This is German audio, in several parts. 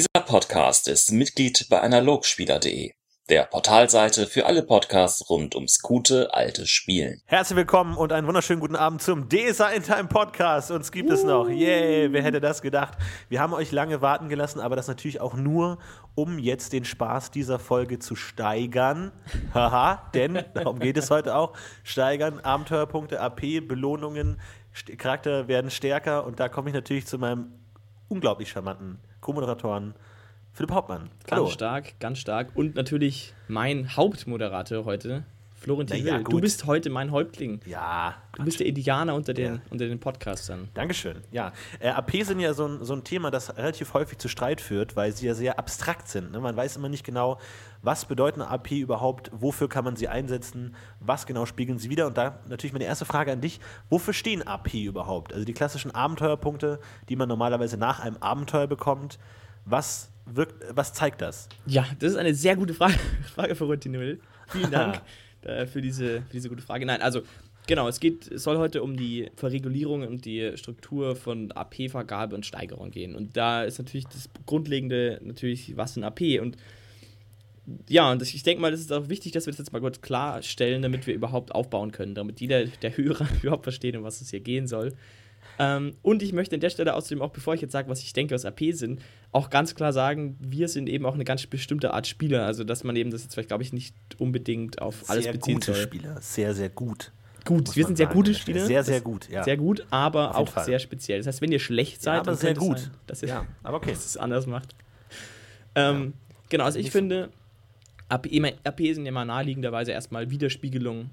Dieser Podcast ist Mitglied bei analogspieler.de, der Portalseite für alle Podcasts rund ums gute alte Spielen. Herzlich willkommen und einen wunderschönen guten Abend zum DSA in Time Podcast. Uns gibt es noch. Yay, wer hätte das gedacht? Wir haben euch lange warten gelassen, aber das natürlich auch nur, um jetzt den Spaß dieser Folge zu steigern. Haha, denn darum geht es heute auch. Steigern, Abenteuerpunkte, AP, Belohnungen, St- Charakter werden stärker und da komme ich natürlich zu meinem unglaublich charmanten Co-Moderatoren Philipp Hauptmann. Ganz stark, ganz stark. Und natürlich mein Hauptmoderator heute, Florentin ja. Du bist heute mein Häuptling. Ja, Du bist der Indianer unter den, Ja. unter den Podcastern. Dankeschön. Ja, äh, AP sind ja so ein, so ein Thema, das relativ häufig zu Streit führt, weil sie ja sehr abstrakt sind. Ne? Man weiß immer nicht genau, was bedeuten AP überhaupt, wofür kann man sie einsetzen, was genau spiegeln sie wieder. Und da natürlich meine erste Frage an dich: Wofür stehen AP überhaupt? Also die klassischen Abenteuerpunkte, die man normalerweise nach einem Abenteuer bekommt. Was, wirkt, was zeigt das? Ja, das ist eine sehr gute Frage, Frage für Will. Vielen Dank äh, für, diese, für diese gute Frage. Nein, also genau, es geht, es soll heute um die Verregulierung und die Struktur von AP-Vergabe und Steigerung gehen. Und da ist natürlich das Grundlegende natürlich, was ein AP und ja, und ich denke mal, das ist auch wichtig, dass wir das jetzt mal kurz klarstellen, damit wir überhaupt aufbauen können, damit jeder, der Hörer, überhaupt versteht, um was es hier gehen soll. Ähm, und ich möchte an der Stelle außerdem auch, bevor ich jetzt sage, was ich denke, was AP sind, auch ganz klar sagen, wir sind eben auch eine ganz bestimmte Art Spieler. Also, dass man eben das jetzt vielleicht, glaube ich, nicht unbedingt auf alles sehr beziehen gute soll. Spieler, sehr, sehr gut. Gut, wir sind sehr gute. Spieler. Sehr, sehr gut, ja. Sehr gut, aber auch Fall. sehr speziell. Das heißt, wenn ihr schlecht seid, Ja, aber dann sehr gut. Sein, dass ihr, Ja, aber okay. dass es anders macht. Ähm, Genau, also ich Nicht finde, AP, mein, AP sind ja mal naheliegenderweise erstmal Widerspiegelung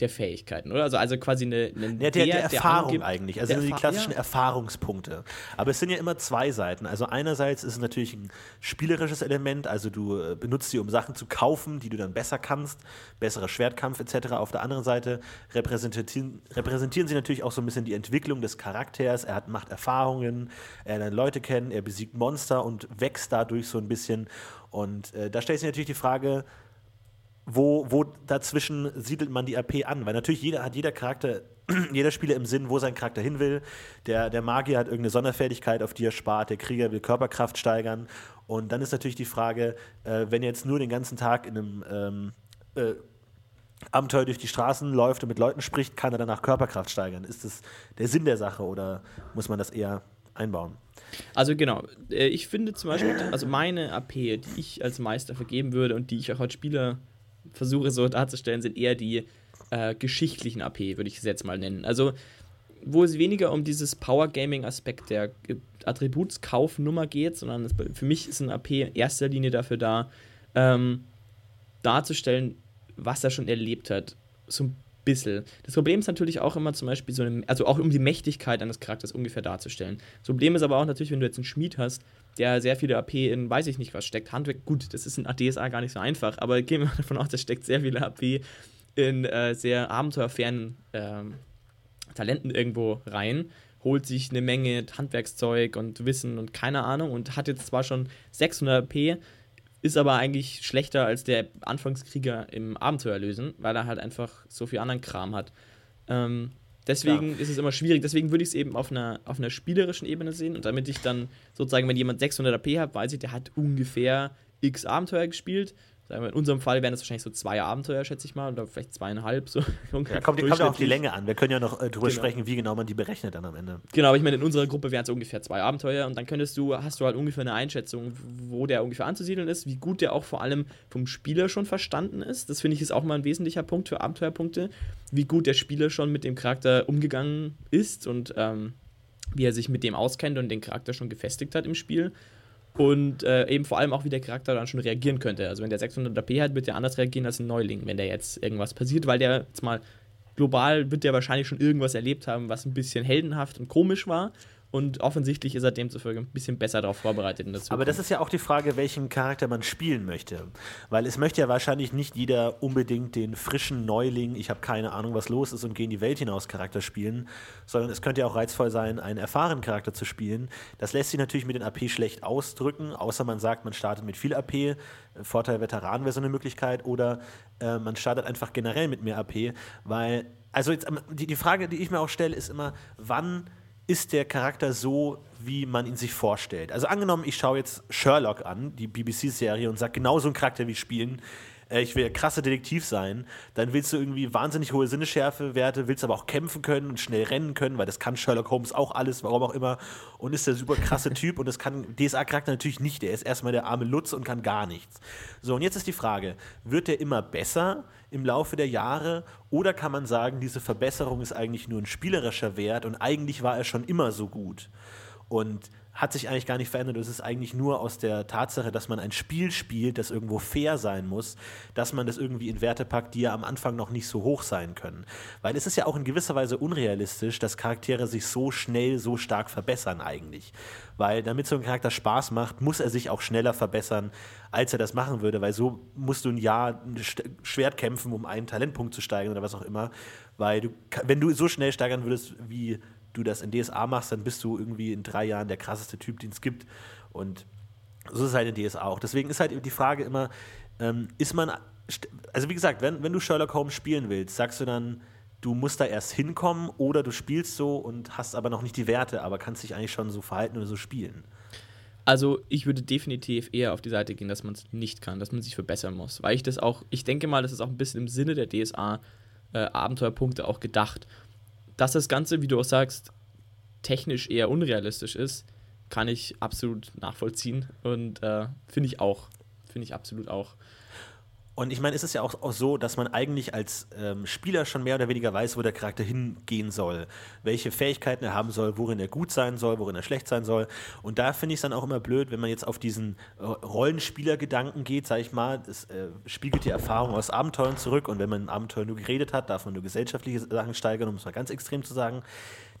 der Fähigkeiten, oder? Also, also quasi eine, eine Ja, der, der, Erfahrung angibt- eigentlich, also der die klassischen ja. Erfahrungspunkte. Aber es sind ja immer zwei Seiten. Also einerseits ist es natürlich ein spielerisches Element, also du äh, benutzt sie, um Sachen zu kaufen, die du dann besser kannst, besserer Schwertkampf etc. Auf der anderen Seite repräsentieren, repräsentieren sie natürlich auch so ein bisschen die Entwicklung des Charakters. Er hat, macht Erfahrungen, er lernt Leute kennen, er besiegt Monster und wächst dadurch so ein bisschen. Und äh, da stellt sich natürlich die Frage, wo, wo dazwischen siedelt man die AP an? Weil natürlich jeder hat jeder Charakter, jeder Spieler im Sinn, wo sein Charakter hin will. Der, der Magier hat irgendeine Sonderfertigkeit, auf die er spart, der Krieger will Körperkraft steigern. Und dann ist natürlich die Frage, äh, wenn jetzt nur den ganzen Tag in einem ähm, äh, Abenteuer durch die Straßen läuft und mit Leuten spricht, kann er danach Körperkraft steigern. Ist das der Sinn der Sache oder muss man das eher einbauen? Also genau, äh, ich finde zum Beispiel, also meine AP, die ich als Meister vergeben würde und die ich auch als Spieler versuche so darzustellen, sind eher die äh, geschichtlichen AP, würde ich es jetzt mal nennen. Also wo es weniger um dieses Power Gaming Aspekt der äh, Attributskaufnummer geht, sondern es, für mich ist ein AP in erster Linie dafür da, ähm, darzustellen, was er schon erlebt hat. So ein bisschen. Das Problem ist natürlich auch immer zum Beispiel so eine, also auch um die Mächtigkeit eines Charakters ungefähr darzustellen. Das Problem ist aber auch natürlich, wenn du jetzt einen Schmied hast, der sehr viele AP in weiß ich nicht was steckt. Handwerk, gut, das ist in DSA gar nicht so einfach, aber gehen wir davon aus, der steckt sehr viele AP in äh, sehr abenteuerfernen ähm, Talenten irgendwo rein, holt sich eine Menge Handwerkszeug und Wissen und keine Ahnung und hat jetzt zwar schon 600 AP, ist aber eigentlich schlechter als der Anfangskrieger im Abenteuer lösen, weil er halt einfach so viel anderen Kram hat. Ähm, deswegen ist es immer schwierig. Deswegen würde ich es eben auf einer, auf einer spielerischen Ebene sehen und damit ich dann sozusagen, wenn jemand 600 AP hat, weiß ich, der hat ungefähr x Abenteuer gespielt. Sagen wir, in unserem Fall wären das wahrscheinlich so zwei Abenteuer, schätze ich mal, oder vielleicht zweieinhalb. So Ja, kommt, kommt ja auf die. Länge an. Wir können ja noch äh, drüber Genau. sprechen, wie genau man die berechnet dann am Ende. Genau, aber ich meine, in unserer Gruppe wären es ungefähr zwei Abenteuer und dann könntest du, hast du halt ungefähr eine Einschätzung, wo der ungefähr anzusiedeln ist, wie gut der auch vor allem vom Spieler schon verstanden ist. Das finde ich ist auch mal ein wesentlicher Punkt für Abenteuerpunkte, wie gut der Spieler schon mit dem Charakter umgegangen ist und ähm, wie er sich mit dem auskennt und den Charakter schon gefestigt hat im Spiel. Und äh, eben vor allem auch, wie der Charakter dann schon reagieren könnte. Also wenn der 600 AP hat, wird der anders reagieren als ein Neuling, wenn der jetzt irgendwas passiert, weil der jetzt mal global wird der wahrscheinlich schon irgendwas erlebt haben, was ein bisschen heldenhaft und komisch war. Und offensichtlich ist er demzufolge ein bisschen besser darauf vorbereitet in der Zukunft. Aber das ist ja auch die Frage, welchen Charakter man spielen möchte. Weil es möchte ja wahrscheinlich nicht jeder unbedingt den frischen Neuling, ich habe keine Ahnung, was los ist und gehe in die Welt hinaus Charakter spielen, sondern es könnte ja auch reizvoll sein, einen erfahrenen Charakter zu spielen. Das lässt sich natürlich mit den AP schlecht ausdrücken, außer man sagt, man startet mit viel AP. Vorteil Veteran wäre so eine Möglichkeit. Oder äh, man startet einfach generell mit mehr AP, weil, also jetzt, ähm, die, die Frage, die ich mir auch stelle, ist immer, wann ist der Charakter so, wie man ihn sich vorstellt. Also angenommen, ich schaue jetzt Sherlock an, die BBC-Serie, und sage, genau so einen Charakter wie spielen, äh, ich will ein krasser Detektiv sein, dann willst du irgendwie wahnsinnig hohe Sinneschärfe-Werte, willst aber auch kämpfen können und schnell rennen können, weil das kann Sherlock Holmes auch alles, warum auch immer, und ist der super krasse Typ und das kann DSA-Charakter natürlich nicht. Der ist erstmal der arme Lutz und kann gar nichts. So, und jetzt ist die Frage, wird der immer besser im Laufe der Jahre oder kann man sagen, diese Verbesserung ist eigentlich nur ein spielerischer Wert und eigentlich war er schon immer so gut? Und hat sich eigentlich gar nicht verändert. Es ist eigentlich nur aus der Tatsache, dass man ein Spiel spielt, das irgendwo fair sein muss, dass man das irgendwie in Werte packt, die ja am Anfang noch nicht so hoch sein können. Weil es ist ja auch in gewisser Weise unrealistisch, dass Charaktere sich so schnell, so stark verbessern eigentlich. Weil damit so ein Charakter Spaß macht, muss er sich auch schneller verbessern, als er das machen würde. Weil so musst du ein Jahr ein Schwert kämpfen, um einen Talentpunkt zu steigern oder was auch immer. Weil du, wenn du so schnell steigern würdest, wie du das in DSA machst, dann bist du irgendwie in drei Jahren der krasseste Typ, den es gibt. Und so ist es halt in DSA auch. Deswegen ist halt die Frage immer, ähm, ist man, also wie gesagt, wenn, wenn du Sherlock Holmes spielen willst, sagst du dann, du musst da erst hinkommen oder du spielst so und hast aber noch nicht die Werte, aber kannst dich eigentlich schon so verhalten oder so spielen. Also ich würde definitiv eher auf die Seite gehen, dass man es nicht kann, dass man sich verbessern muss. Weil ich das auch, ich denke mal, das ist auch ein bisschen im Sinne der DSA äh, Abenteuerpunkte auch gedacht. Dass das Ganze, wie du auch sagst, technisch eher unrealistisch ist, kann ich absolut nachvollziehen und äh, finde ich auch. Finde ich absolut auch. Und ich meine, ist es ja auch, auch, so, dass man eigentlich als ähm, Spieler schon mehr oder weniger weiß, wo der Charakter hingehen soll, welche Fähigkeiten er haben soll, worin er gut sein soll, worin er schlecht sein soll. Und da finde ich es dann auch immer blöd, wenn man jetzt auf diesen äh, Rollenspielergedanken geht, sage ich mal, das äh, spiegelt die Erfahrung aus Abenteuern zurück. Und wenn man ein Abenteuer nur geredet hat, darf man nur gesellschaftliche Sachen steigern, um es mal ganz extrem zu sagen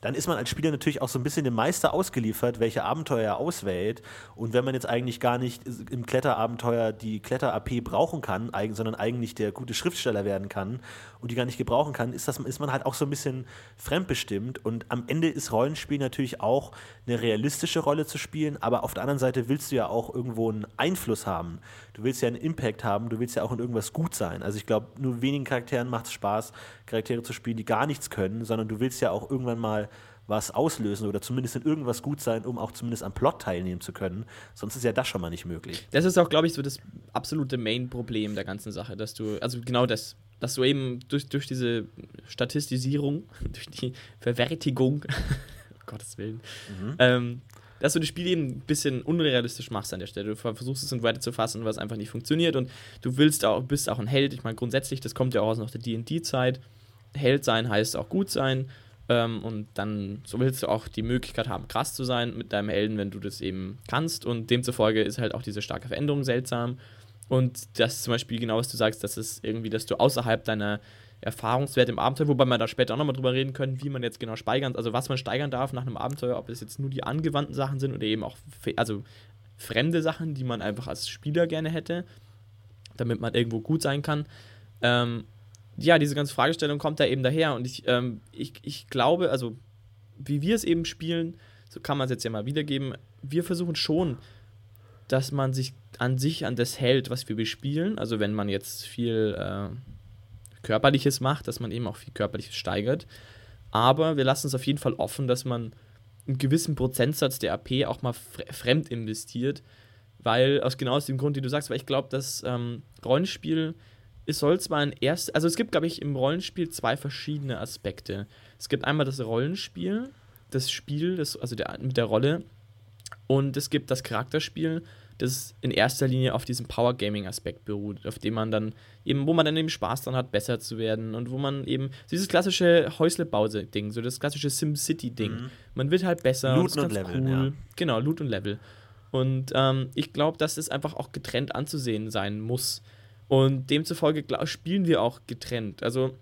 dann ist man als Spieler natürlich auch so ein bisschen dem Meister ausgeliefert, welche Abenteuer er auswählt. Und wenn man jetzt eigentlich gar nicht im Kletterabenteuer die Kletter-AP brauchen kann, sondern eigentlich der gute Schriftsteller werden kann und die gar nicht gebrauchen kann, ist, das, ist man halt auch so ein bisschen fremdbestimmt. Und am Ende ist Rollenspiel natürlich auch eine realistische Rolle zu spielen, aber auf der anderen Seite willst du ja auch irgendwo einen Einfluss haben. Du willst ja einen Impact haben, du willst ja auch in irgendwas gut sein. Also ich glaube, nur wenigen Charakteren macht es Spaß, Charaktere zu spielen, die gar nichts können, sondern du willst ja auch irgendwann mal was auslösen oder zumindest in irgendwas gut sein, um auch zumindest am Plot teilnehmen zu können. Sonst ist ja das schon mal nicht möglich. Das ist auch, glaube ich, so das absolute Main-Problem der ganzen Sache, dass du, also genau das, dass du eben durch, durch diese Statistisierung, durch die Verwertigung, um Gottes Willen, mhm. ähm, dass du das Spiel eben ein bisschen unrealistisch machst an der Stelle. Du versuchst es in Werte zu fassen, was einfach nicht funktioniert und du willst auch, bist auch ein Held. Ich meine, grundsätzlich, das kommt ja auch aus noch der D&D-Zeit. Held sein heißt auch gut sein ähm, und dann so willst du auch die Möglichkeit haben, krass zu sein mit deinem Helden, wenn du das eben kannst und demzufolge ist halt auch diese starke Veränderung seltsam und das ist zum Beispiel genau, was du sagst, dass es irgendwie, dass du außerhalb deiner Erfahrungswerte im Abenteuer, wobei wir da später auch nochmal drüber reden können, wie man jetzt genau steigern, also was man steigern darf nach einem Abenteuer, ob es jetzt nur die angewandten Sachen sind oder eben auch also fremde Sachen, die man einfach als Spieler gerne hätte, damit man irgendwo gut sein kann. Ähm, ja, diese ganze Fragestellung kommt da eben daher und ich, ähm, ich, ich glaube, also wie wir es eben spielen, so kann man es jetzt ja mal wiedergeben, wir versuchen schon, dass man sich an sich an das hält, was wir bespielen. Also wenn man jetzt viel äh, Körperliches macht, dass man eben auch viel Körperliches steigert. Aber wir lassen es auf jeden Fall offen, dass man einen gewissen Prozentsatz der AP auch mal fremd investiert, weil aus genau aus dem Grund, den du sagst, weil ich glaube, dass ähm, Rollenspiel es soll zwar ein erst, also es gibt, glaube ich, im Rollenspiel zwei verschiedene Aspekte. Es gibt einmal das Rollenspiel, das Spiel, das, also der, mit der Rolle, und es gibt das Charakterspiel, das in erster Linie auf diesem Power Gaming Aspekt beruht, auf dem man dann eben, wo man dann eben Spaß dran hat, besser zu werden und wo man eben dieses klassische Häuslebause-Ding, so das klassische SimCity-Ding. Mhm. Man wird halt besser. Loot und, Level. Cool. Ja. Genau, Loot und Level. Und ähm, ich glaube, dass es einfach auch getrennt anzusehen sein muss. Und demzufolge glaub, spielen wir auch getrennt. Also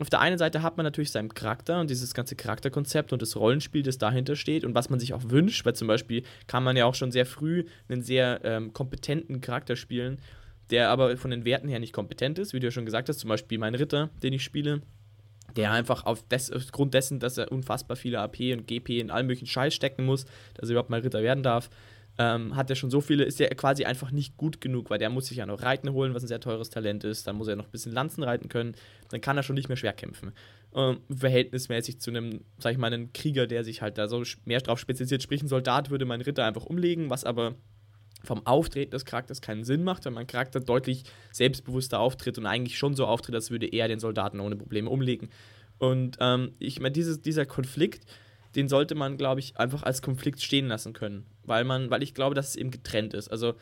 auf der einen Seite hat man natürlich seinen Charakter und dieses ganze Charakterkonzept und das Rollenspiel, das dahinter steht und was man sich auch wünscht, weil zum Beispiel kann man ja auch schon sehr früh einen sehr ähm, kompetenten Charakter spielen, der aber von den Werten her nicht kompetent ist, wie du ja schon gesagt hast, zum Beispiel mein Ritter, den ich spiele, der einfach auf des, aufgrund dessen, dass er unfassbar viele AP und GP in allen möglichen Scheiß stecken muss, dass er überhaupt mal Ritter werden darf, ähm, hat er schon so viele, ist er quasi einfach nicht gut genug, weil der muss sich ja noch Reiten holen, was ein sehr teures Talent ist. Dann muss er noch ein bisschen Lanzen reiten können. Dann kann er schon nicht mehr schwer kämpfen. ähm, verhältnismäßig zu einem, sag ich mal, einem Krieger, der sich halt da so mehr drauf spezialisiert. Sprich, ein Soldat würde meinen Ritter einfach umlegen, was aber vom Auftreten des Charakters keinen Sinn macht, weil mein Charakter deutlich selbstbewusster auftritt und eigentlich schon so auftritt, als würde er den Soldaten ohne Probleme umlegen. Und ähm, ich meine, dieser Konflikt, den sollte man, glaube ich, einfach als Konflikt stehen lassen können. Weil man, weil ich glaube, dass es eben getrennt ist. Also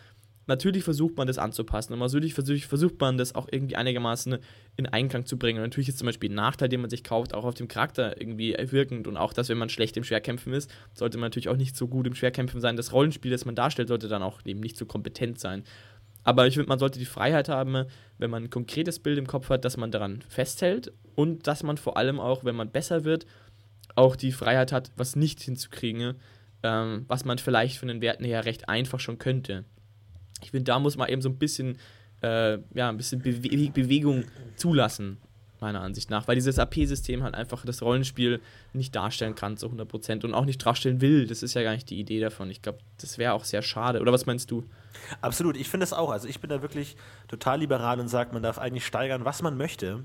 natürlich versucht man das anzupassen und natürlich versucht man das auch irgendwie einigermaßen in Einklang zu bringen. Und natürlich ist zum Beispiel ein Nachteil, den man sich kauft, auch auf dem Charakter irgendwie wirkend und auch, dass wenn man schlecht im Schwerkämpfen ist, sollte man natürlich auch nicht so gut im Schwerkämpfen sein. Das Rollenspiel, das man darstellt, sollte dann auch eben nicht so kompetent sein. Aber ich finde, man sollte die Freiheit haben, wenn man ein konkretes Bild im Kopf hat, dass man daran festhält und dass man vor allem auch, wenn man besser wird, auch die Freiheit hat, was nicht hinzukriegen, ähm, was man vielleicht von den Werten her recht einfach schon könnte. Ich finde, da muss man eben so ein bisschen, äh, ja, ein bisschen Bewe Bewegung zulassen, meiner Ansicht nach, weil dieses AP-System halt einfach das Rollenspiel nicht darstellen kann zu 100% und auch nicht darstellen will. Das ist ja gar nicht die Idee davon. Ich glaube, das wäre auch sehr schade. Oder was meinst du? Absolut, ich finde es auch. Also ich bin da wirklich total liberal und sage, man darf eigentlich steigern, was man möchte.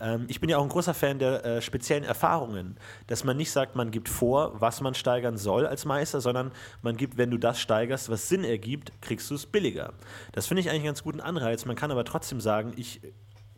Ähm, ich bin ja auch ein großer Fan der äh, speziellen Erfahrungen, dass man nicht sagt, man gibt vor, was man steigern soll als Meister, sondern man gibt, wenn du das steigerst, was Sinn ergibt, kriegst du es billiger. Das finde ich eigentlich einen ganz guten Anreiz. Man kann aber trotzdem sagen, ich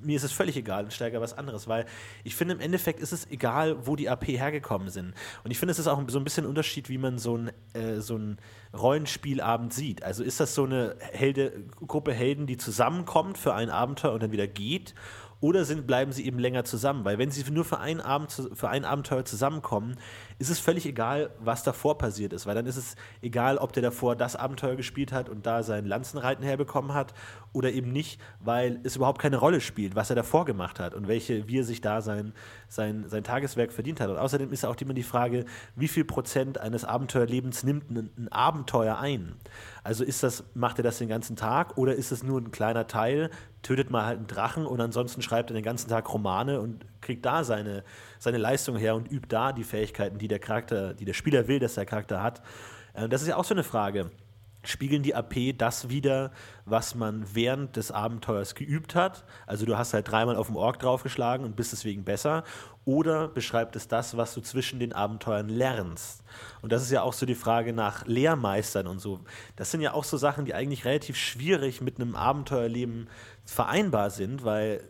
mir ist es völlig egal und steige was anderes, weil ich finde, im Endeffekt ist es egal, wo die AP hergekommen sind. Und ich finde, es ist auch so ein bisschen ein Unterschied, wie man so ein, äh, so ein Rollenspielabend sieht. Also ist das so eine Helde, Gruppe Helden, die zusammenkommt für ein Abenteuer und dann wieder geht? Oder sind, bleiben sie eben länger zusammen? Weil wenn sie nur für ein, Abend, für ein Abenteuer zusammenkommen, ist es völlig egal, was davor passiert ist. Weil dann ist es egal, ob der davor das Abenteuer gespielt hat und da sein Lanzenreiten herbekommen hat oder eben nicht, weil es überhaupt keine Rolle spielt, was er davor gemacht hat und welche, wie er sich da sein, sein, sein Tageswerk verdient hat. Und außerdem ist auch immer die Frage, wie viel Prozent eines Abenteuerlebens nimmt ein, ein Abenteuer ein? Also ist das, macht er das den ganzen Tag oder ist es nur ein kleiner Teil, tötet mal halt einen Drachen und ansonsten schreibt er den ganzen Tag Romane und kriegt da seine, seine Leistung her und übt da die Fähigkeiten, die der Charakter, die der Spieler will, dass der Charakter hat. Äh, das ist ja auch so eine Frage. Spiegeln die AP das wieder, was man während des Abenteuers geübt hat? Also du hast halt dreimal auf dem Ork draufgeschlagen und bist deswegen besser. Oder beschreibt es das, was du zwischen den Abenteuern lernst? Und das ist ja auch so die Frage nach Lehrmeistern und so. Das sind ja auch so Sachen, die eigentlich relativ schwierig mit einem Abenteuerleben vereinbar sind, weil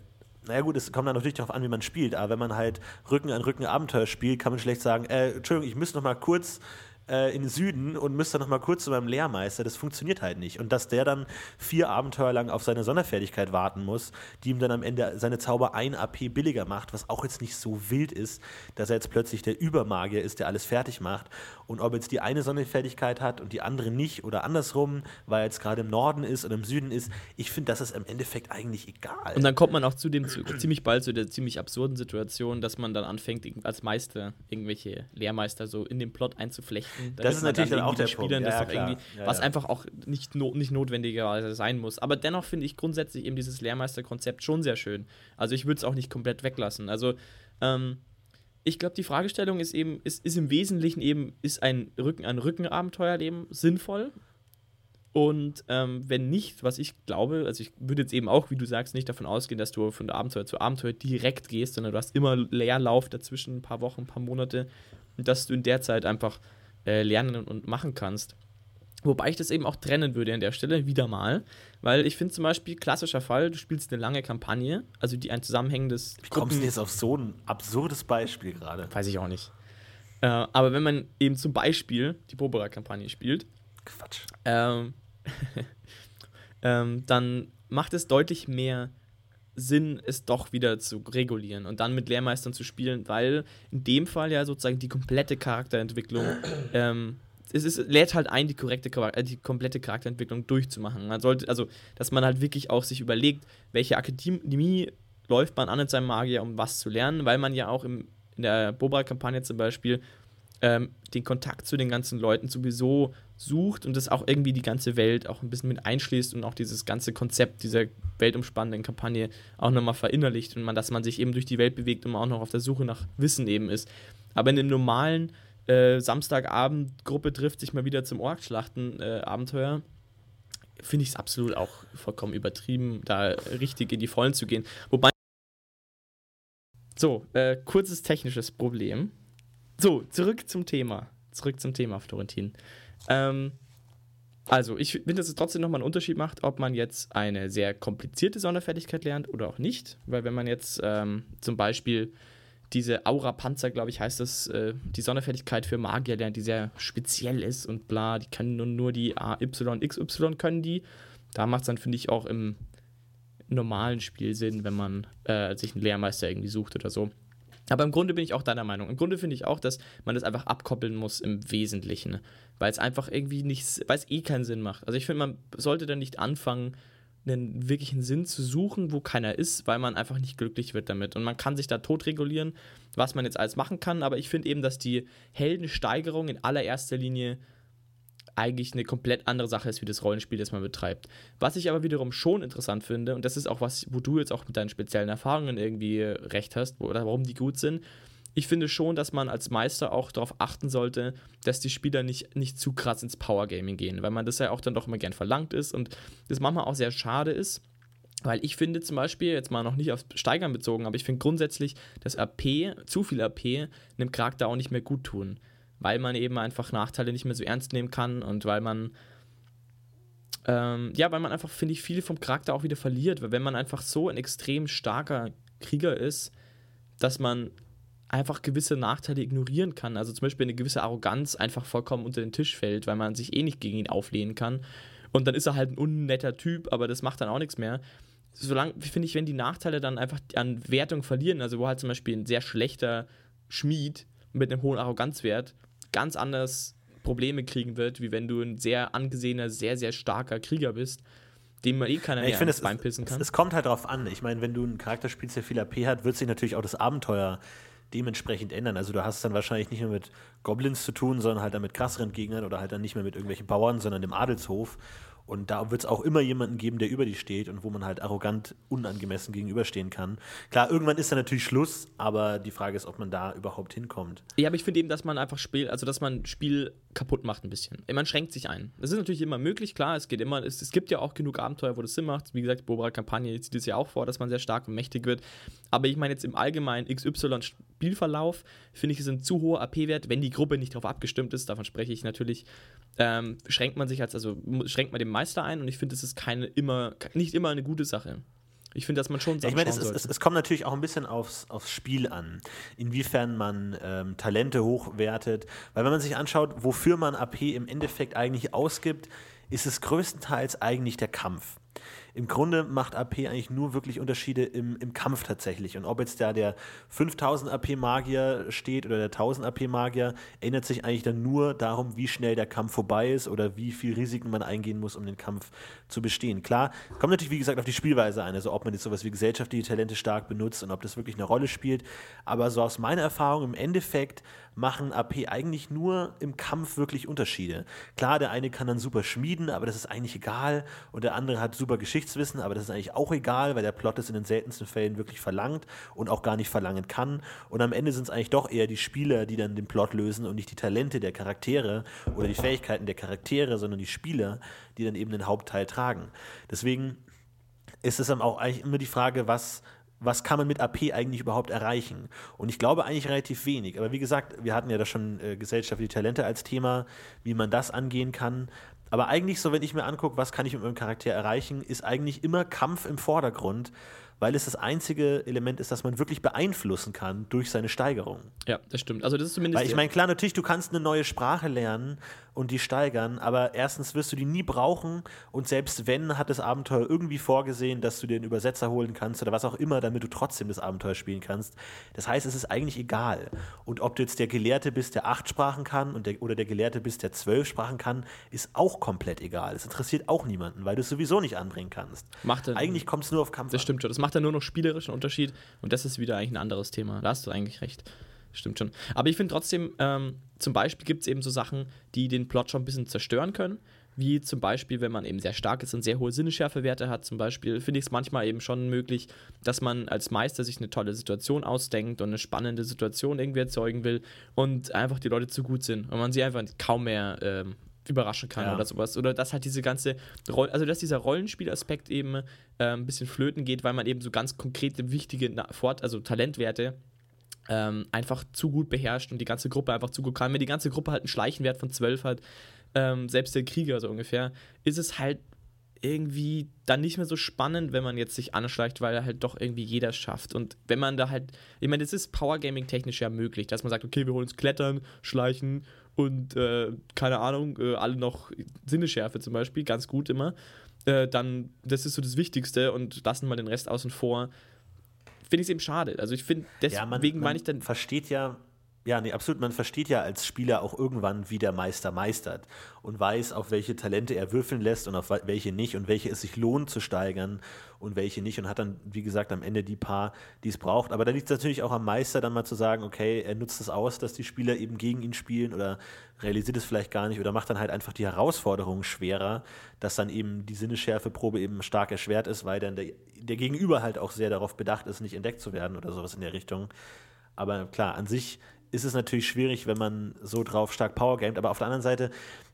naja gut, es kommt dann natürlich darauf an, wie man spielt, aber wenn man halt Rücken an Rücken Abenteuer spielt, kann man schlecht sagen, äh, Entschuldigung, ich müsste noch mal kurz äh, in den Süden und müsste noch mal kurz zu meinem Lehrmeister. Das funktioniert halt nicht. Und dass der dann vier Abenteuer lang auf seine Sonderfertigkeit warten muss, die ihm dann am Ende seine Zauber ein AP billiger macht, was auch jetzt nicht so wild ist, dass er jetzt plötzlich der Übermagier ist, der alles fertig macht. Und ob jetzt die eine Sonderfertigkeit hat und die andere nicht oder andersrum, weil er jetzt gerade im Norden ist oder im Süden ist, ich finde, das ist im Endeffekt eigentlich egal. Und dann kommt man auch zu dem ziemlich bald zu der ziemlich absurden Situation, dass man dann anfängt, als Meister irgendwelche Lehrmeister so in den Plot einzuflechten das ist natürlich dann, dann auch der Spielern Punkt. Ja, ja, ja, was einfach auch nicht, no, nicht notwendigerweise sein muss. Aber dennoch finde ich grundsätzlich eben dieses Lehrmeister-Konzept schon sehr schön. Also ich würde es auch nicht komplett weglassen. Also ähm, ich glaube, die Fragestellung ist eben, ist, ist im Wesentlichen eben, ist ein Rücken an Rücken-Abenteuerleben sinnvoll? Und ähm, wenn nicht, was ich glaube, also ich würde jetzt eben auch, wie du sagst, nicht davon ausgehen, dass du von Abenteuer zu Abenteuer direkt gehst, sondern du hast immer Leerlauf dazwischen, ein paar Wochen, ein paar Monate und dass du in der Zeit einfach äh, lernen und machen kannst. Wobei ich das eben auch trennen würde an der Stelle, wieder mal. Weil ich finde zum Beispiel, klassischer Fall, du spielst eine lange Kampagne, also die ein zusammenhängendes. Wie kommst du jetzt auf so ein absurdes Beispiel gerade? Weiß ich auch nicht. Äh, aber wenn man eben zum Beispiel die Bobera-Kampagne spielt. Quatsch. Ähm, ähm, dann macht es deutlich mehr Sinn, es doch wieder zu regulieren und dann mit Lehrmeistern zu spielen, weil in dem Fall ja sozusagen die komplette Charakterentwicklung, ähm, es ist, lädt halt ein, die, korrekte, äh, die komplette Charakterentwicklung durchzumachen. Man sollte, also, dass man halt wirklich auch sich überlegt, welche Akademie läuft man an in seinem Magier, um was zu lernen, weil man ja auch im, in der Boba-Kampagne zum Beispiel ähm, den Kontakt zu den ganzen Leuten sowieso sucht und das auch irgendwie die ganze Welt auch ein bisschen mit einschließt und auch dieses ganze Konzept dieser weltumspannenden Kampagne auch nochmal verinnerlicht und man, dass man sich eben durch die Welt bewegt und man auch noch auf der Suche nach Wissen eben ist. Aber in dem normalen äh, Samstagabend-Gruppe trifft sich mal wieder zum Orkschlachten-Abenteuer. Äh, Finde ich es absolut auch vollkommen übertrieben, da richtig in die Vollen zu gehen. Wobei So, äh, kurzes technisches Problem. So, zurück zum Thema. Zurück zum Thema, Florentin. Ähm, also, ich finde, dass es trotzdem nochmal einen Unterschied macht, ob man jetzt eine sehr komplizierte Sonderfertigkeit lernt oder auch nicht. Weil wenn man jetzt ähm, zum Beispiel diese Aura-Panzer, glaube ich, heißt das, äh, die Sonderfertigkeit für Magier lernt, die sehr speziell ist und bla, die können nur, nur die AY, XY können die. Da macht es dann, finde ich, auch im normalen Spiel Sinn, wenn man äh, sich einen Lehrmeister irgendwie sucht oder so. Aber im Grunde bin ich auch deiner Meinung. Im Grunde finde ich auch, dass man das einfach abkoppeln muss im Wesentlichen. Weil es einfach irgendwie nicht, weil es eh keinen Sinn macht. Also ich finde, man sollte dann nicht anfangen, einen wirklichen Sinn zu suchen, wo keiner ist, weil man einfach nicht glücklich wird damit. Und man kann sich da tot regulieren, was man jetzt alles machen kann. Aber ich finde eben, dass die Heldensteigerung in allererster Linie eigentlich eine komplett andere Sache ist wie das Rollenspiel, das man betreibt. Was ich aber wiederum schon interessant finde, und das ist auch was, wo du jetzt auch mit deinen speziellen Erfahrungen irgendwie recht hast, oder warum die gut sind, ich finde schon, dass man als Meister auch darauf achten sollte, dass die Spieler nicht, nicht zu krass ins Power Gaming gehen, weil man das ja auch dann doch immer gern verlangt ist und das manchmal auch sehr schade ist. Weil ich finde zum Beispiel, jetzt mal noch nicht auf Steigern bezogen, aber ich finde grundsätzlich, dass AP, zu viel AP, einem Charakter auch nicht mehr gut tun weil man eben einfach Nachteile nicht mehr so ernst nehmen kann und weil man ähm, ja, weil man einfach, finde ich, viel vom Charakter auch wieder verliert, weil wenn man einfach so ein extrem starker Krieger ist, dass man einfach gewisse Nachteile ignorieren kann. Also zum Beispiel eine gewisse Arroganz einfach vollkommen unter den Tisch fällt, weil man sich eh nicht gegen ihn auflehnen kann. Und dann ist er halt ein unnetter Typ, aber das macht dann auch nichts mehr. Solange, finde ich, wenn die Nachteile dann einfach an Wertung verlieren, also wo halt zum Beispiel ein sehr schlechter Schmied mit einem hohen Arroganzwert ganz anders Probleme kriegen wird, wie wenn du ein sehr angesehener, sehr, sehr starker Krieger bist, dem man eh keiner ja, mehr finde, Bein pissen kann. Es, es, kommt halt darauf an. Ich meine, wenn du einen Charakter spielst, der viel AP hat, wird sich natürlich auch das Abenteuer dementsprechend ändern. Also du hast es dann wahrscheinlich nicht mehr mit Goblins zu tun, sondern halt dann mit krasseren Gegnern oder halt dann nicht mehr mit irgendwelchen Bauern, sondern dem Adelshof. Und da wird es auch immer jemanden geben, der über dich steht und wo man halt arrogant, unangemessen gegenüberstehen kann. Klar, irgendwann ist da natürlich Schluss, aber die Frage ist, ob man da überhaupt hinkommt. Ja, aber ich finde eben, dass man einfach spielt, also dass man Spiel kaputt macht ein bisschen. Man schränkt sich ein. Das ist natürlich immer möglich, klar, es geht immer, es, es gibt ja auch genug Abenteuer, wo das Sinn macht. Wie gesagt, Bobra Kampagne zieht es ja auch vor, dass man sehr stark und mächtig wird. Aber ich meine jetzt im allgemeinen XY-Spielverlauf, finde ich, ist ein zu hoher AP-Wert, wenn die Gruppe nicht darauf abgestimmt ist, davon spreche ich natürlich, ähm, schränkt man sich als, also schränkt man den Meister ein und ich finde, das ist keine immer, nicht immer eine gute Sache. Ich finde, dass man schon ja, Ich meine, es, es, es, kommt natürlich auch ein bisschen aufs, aufs Spiel an, inwiefern man ähm, Talente hochwertet. Weil wenn man sich anschaut, wofür man AP im Endeffekt eigentlich ausgibt, ist es größtenteils eigentlich der Kampf im Grunde macht AP eigentlich nur wirklich Unterschiede im, im Kampf tatsächlich. Und ob jetzt da der 5000 AP-Magier steht oder der 1000 AP-Magier, ändert sich eigentlich dann nur darum, wie schnell der Kampf vorbei ist oder wie viel Risiken man eingehen muss, um den Kampf zu bestehen. Klar, kommt natürlich, wie gesagt, auf die Spielweise ein, also ob man jetzt sowas wie gesellschaftliche Talente stark benutzt und ob das wirklich eine Rolle spielt. Aber so aus meiner Erfahrung im Endeffekt machen AP eigentlich nur im Kampf wirklich Unterschiede. Klar, der eine kann dann super schmieden, aber das ist eigentlich egal. Und der andere hat super Geschichtswissen, aber das ist eigentlich auch egal, weil der Plot es in den seltensten Fällen wirklich verlangt und auch gar nicht verlangen kann. Und am Ende sind es eigentlich doch eher die Spieler, die dann den Plot lösen und nicht die Talente der Charaktere oder die Fähigkeiten der Charaktere, sondern die Spieler, die dann eben den Hauptteil tragen. Deswegen ist es dann auch eigentlich immer die Frage, was, was kann man mit AP eigentlich überhaupt erreichen? Und ich glaube eigentlich relativ wenig. Aber wie gesagt, wir hatten ja da schon äh, gesellschaftliche Talente als Thema, wie man das angehen kann. Aber eigentlich so, wenn ich mir angucke, was kann ich mit meinem Charakter erreichen, ist eigentlich immer Kampf im Vordergrund weil es das einzige Element ist, das man wirklich beeinflussen kann durch seine Steigerung. Ja, das stimmt. Also das ist zumindest. Weil ich meine, klar, natürlich, du kannst eine neue Sprache lernen und die steigern, aber erstens wirst du die nie brauchen und selbst wenn, hat das Abenteuer irgendwie vorgesehen, dass du dir einen Übersetzer holen kannst oder was auch immer, damit du trotzdem das Abenteuer spielen kannst. Das heißt, es ist eigentlich egal. Und ob du jetzt der Gelehrte bist, der acht Sprachen kann und der, oder der Gelehrte bist, der zwölf Sprachen kann, ist auch komplett egal. Es interessiert auch niemanden, weil du es sowieso nicht anbringen kannst. Macht eigentlich kommt es nur auf Kampf. Das stimmt schon. Das macht dann nur noch spielerischen Unterschied und das ist wieder eigentlich ein anderes Thema. Da hast du eigentlich recht. Stimmt schon. Aber ich finde trotzdem, ähm, zum Beispiel gibt es eben so Sachen, die den Plot schon ein bisschen zerstören können. Wie zum Beispiel, wenn man eben sehr stark ist und sehr hohe Sinneschärfewerte hat, zum Beispiel, finde ich es manchmal eben schon möglich, dass man als Meister sich eine tolle Situation ausdenkt und eine spannende Situation irgendwie erzeugen will und einfach die Leute zu gut sind und man sie einfach kaum mehr ähm, überraschen kann ja. oder sowas. Oder dass halt diese ganze Roll also dass dieser Rollenspielaspekt eben äh, ein bisschen flöten geht, weil man eben so ganz konkrete, wichtige Fort also Talentwerte ähm, einfach zu gut beherrscht und die ganze Gruppe einfach zu gut kann. Wenn die ganze Gruppe halt einen Schleichenwert von 12 hat, ähm, selbst der Krieger so ungefähr, ist es halt irgendwie dann nicht mehr so spannend, wenn man jetzt sich anschleicht, weil halt doch irgendwie jeder schafft. Und wenn man da halt, ich meine, das ist Powergaming technisch ja möglich, dass man sagt, okay, wir holen uns Klettern, Schleichen und äh, keine Ahnung, äh, alle noch Sinneschärfe zum Beispiel, ganz gut immer. Äh, dann, das ist so das Wichtigste und lassen mal den Rest außen vor. Finde ich es eben schade. Also ich finde, deswegen ja, meine ich dann. Versteht ja, ja, nee, absolut. Man versteht ja als Spieler auch irgendwann, wie der Meister meistert und weiß, auf welche Talente er würfeln lässt und auf welche nicht und welche es sich lohnt zu steigern und welche nicht und hat dann, wie gesagt, am Ende die paar, die es braucht. Aber da liegt es natürlich auch am Meister, dann mal zu sagen, okay, er nutzt es aus, dass die Spieler eben gegen ihn spielen oder realisiert es vielleicht gar nicht oder macht dann halt einfach die Herausforderung schwerer, dass dann eben die Sinneschärfeprobe eben stark erschwert ist, weil dann der, der Gegenüber halt auch sehr darauf bedacht ist, nicht entdeckt zu werden oder sowas in der Richtung. Aber klar, an sich ist es natürlich schwierig, wenn man so drauf stark Powergamet. Aber auf der anderen Seite,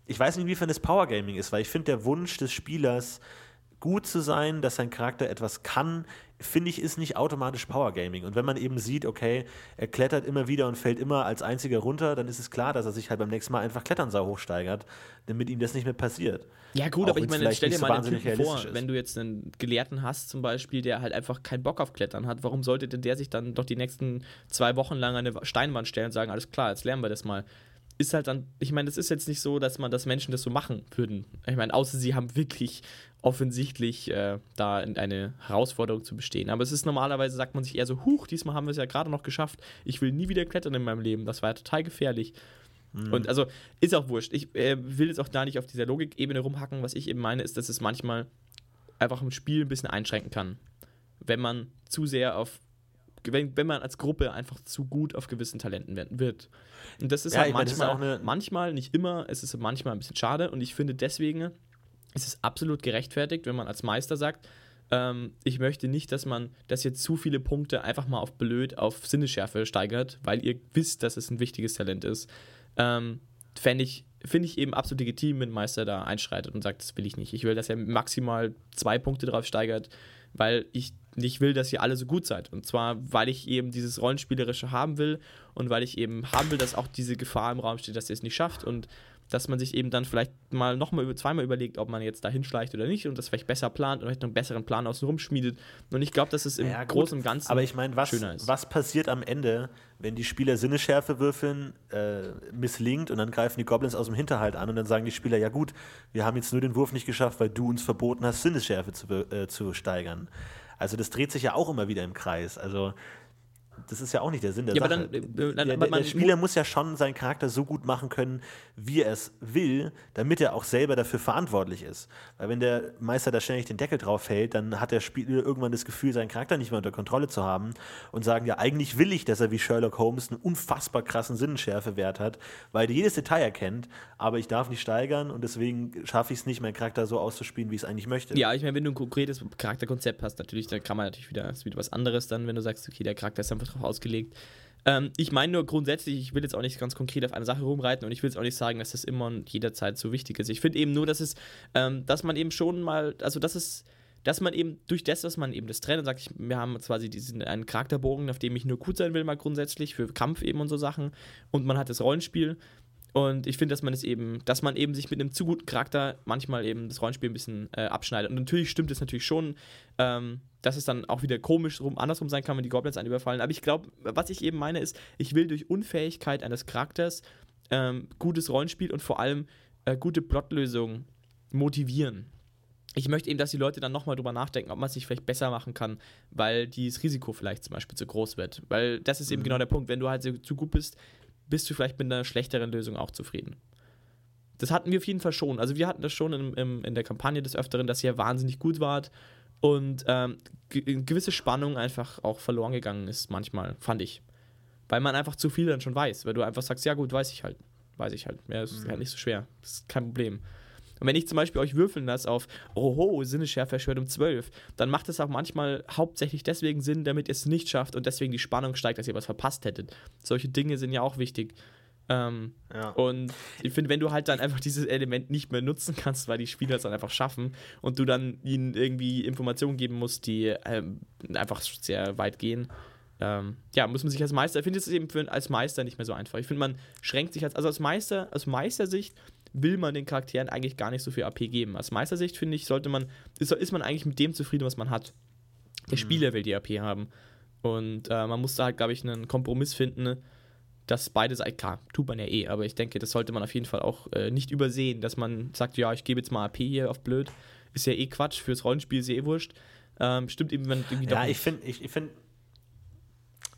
ich weiß nicht, inwiefern das Powergaming ist, weil ich finde, der Wunsch des Spielers, gut zu sein, dass sein Charakter etwas kann, finde ich, ist nicht automatisch Powergaming. Und wenn man eben sieht, okay, er klettert immer wieder und fällt immer als einziger runter, dann ist es klar, dass er sich halt beim nächsten Mal einfach Klettern sau hochsteigert, damit ihm das nicht mehr passiert. Ja, gut, Auch aber ich meine, stell dir so mal den Typen vor, ist. wenn du jetzt einen Gelehrten hast, zum Beispiel, der halt einfach keinen Bock auf Klettern hat, warum sollte denn der sich dann doch die nächsten zwei Wochen lang an eine Steinwand stellen und sagen, alles klar, jetzt lernen wir das mal ist halt dann, ich meine, das ist jetzt nicht so, dass man, dass Menschen das so machen würden. Ich meine, außer sie haben wirklich offensichtlich äh, da eine Herausforderung zu bestehen. Aber es ist normalerweise, sagt man sich eher so, huch, diesmal haben wir es ja gerade noch geschafft. Ich will nie wieder klettern in meinem Leben. Das war ja total gefährlich. Mhm. Und also ist auch wurscht. Ich äh, will jetzt auch da nicht auf dieser Logikebene rumhacken. Was ich eben meine, ist, dass es manchmal einfach im Spiel ein bisschen einschränken kann. Wenn man zu sehr auf wenn, wenn man als Gruppe einfach zu gut auf gewissen Talenten wird. Und das ist ja, halt manchmal, meine, ist manchmal, nicht immer, es ist manchmal ein bisschen schade und ich finde deswegen ist es absolut gerechtfertigt, wenn man als Meister sagt, ähm, ich möchte nicht, dass man, dass jetzt zu viele Punkte einfach mal auf blöd auf Sinneschärfe steigert, weil ihr wisst, dass es ein wichtiges Talent ist. Ähm, Fände ich, finde ich eben absolut legitim, wenn ein Meister da einschreitet und sagt, das will ich nicht. Ich will, dass er maximal zwei Punkte drauf steigert, weil ich nicht will, dass ihr alle so gut seid. Und zwar, weil ich eben dieses Rollenspielerische haben will und weil ich eben haben will, dass auch diese Gefahr im Raum steht, dass ihr es nicht schafft und dass man sich eben dann vielleicht mal nochmal zweimal überlegt, ob man jetzt da hinschleicht oder nicht und das vielleicht besser plant und vielleicht einen besseren Plan außenrum schmiedet. Und ich glaube, dass es im ja, Großen und Ganzen Aber ich meine, was, was passiert am Ende, wenn die Spieler Sinneschärfe würfeln, äh, misslingt und dann greifen die Goblins aus dem Hinterhalt an und dann sagen die Spieler, ja gut, wir haben jetzt nur den Wurf nicht geschafft, weil du uns verboten hast, Sinneschärfe zu, äh, zu steigern. Also das dreht sich ja auch immer wieder im Kreis. Also das ist ja auch nicht der Sinn der ja, Sache. Dann, äh, dann, der, der, der, Spieler muss ja schon seinen Charakter so gut machen können, wie er es will, damit er auch selber dafür verantwortlich ist. Weil wenn der Meister da ständig den Deckel drauf hält, dann hat der Spieler irgendwann das Gefühl, seinen Charakter nicht mehr unter Kontrolle zu haben und sagen, ja, eigentlich will ich, dass er wie Sherlock Holmes einen unfassbar krassen Sinnenschärfewert hat, weil er jedes Detail erkennt, aber ich darf nicht steigern und deswegen schaffe ich es nicht, meinen Charakter so auszuspielen, wie ich es eigentlich möchte. Ja, ich meine, wenn du ein konkretes Charakterkonzept hast, natürlich, dann kann man natürlich wieder, ist wieder was anderes dann, wenn du sagst, okay, der Charakter ist einfach drauf ausgelegt. Ähm, ich meine nur grundsätzlich, ich will jetzt auch nicht ganz konkret auf eine Sache rumreiten und ich will jetzt auch nicht sagen, dass das immer und jederzeit so wichtig ist. Ich finde eben nur, dass es, ähm, dass man eben schon mal, also dass es, dass man eben durch das, was man eben das trennt und sagt, ich, wir haben quasi diesen einen Charakterbogen, auf dem ich nur gut sein will, mal grundsätzlich, für Kampf eben und so Sachen. Und man hat das Rollenspiel. Und ich finde, dass man es eben, dass man eben sich mit einem zu guten Charakter manchmal eben das Rollenspiel ein bisschen äh, abschneidet. Und natürlich stimmt es natürlich schon, ähm, dass es dann auch wieder komisch rum, andersrum sein kann, wenn die Goblins einen überfallen. Aber ich glaube, was ich eben meine, ist, ich will durch Unfähigkeit eines Charakters ähm, gutes Rollenspiel und vor allem äh, gute Plotlösungen motivieren. Ich möchte eben, dass die Leute dann nochmal drüber nachdenken, ob man es sich vielleicht besser machen kann, weil dieses Risiko vielleicht zum Beispiel zu groß wird. Weil das ist eben mhm. genau der Punkt. Wenn du halt so, zu gut bist, bist du vielleicht mit einer schlechteren Lösung auch zufrieden. Das hatten wir auf jeden Fall schon. Also wir hatten das schon in, in, in der Kampagne des Öfteren, dass ihr wahnsinnig gut wart und ähm, gewisse Spannung einfach auch verloren gegangen ist manchmal, fand ich. Weil man einfach zu viel dann schon weiß, weil du einfach sagst, ja gut, weiß ich halt. Weiß ich halt. Ja, ist mhm. halt nicht so schwer. Das ist kein Problem. Und wenn ich zum Beispiel euch würfeln lasse auf, oho, Sinneschärfe erschwert um 12, dann macht es auch manchmal hauptsächlich deswegen Sinn, damit ihr es nicht schafft und deswegen die Spannung steigt, dass ihr was verpasst hättet. Solche Dinge sind ja auch wichtig. Ähm, ja. Und ich finde, wenn du halt dann einfach dieses Element nicht mehr nutzen kannst, weil die Spieler es dann einfach schaffen und du dann ihnen irgendwie Informationen geben musst, die ähm, einfach sehr weit gehen, ähm, ja, muss man sich als Meister, ich finde es eben für, als Meister nicht mehr so einfach. Ich finde, man schränkt sich als, also als Meister, aus Meistersicht will man den Charakteren eigentlich gar nicht so viel AP geben. Aus Meistersicht, finde ich, sollte man, ist, ist man eigentlich mit dem zufrieden, was man hat. Der Mhm. Spieler will die AP haben. Und äh, man muss da halt, glaube ich, einen Kompromiss finden, dass beide Seiten, klar, tut man ja eh, aber ich denke, das sollte man auf jeden Fall auch äh, nicht übersehen, dass man sagt, ja, ich gebe jetzt mal AP hier auf blöd. Ist ja eh Quatsch, fürs Rollenspiel ist ja eh wurscht. Ähm, stimmt eben, wenn irgendwie Ja, doch- ich finde, ich, ich finde,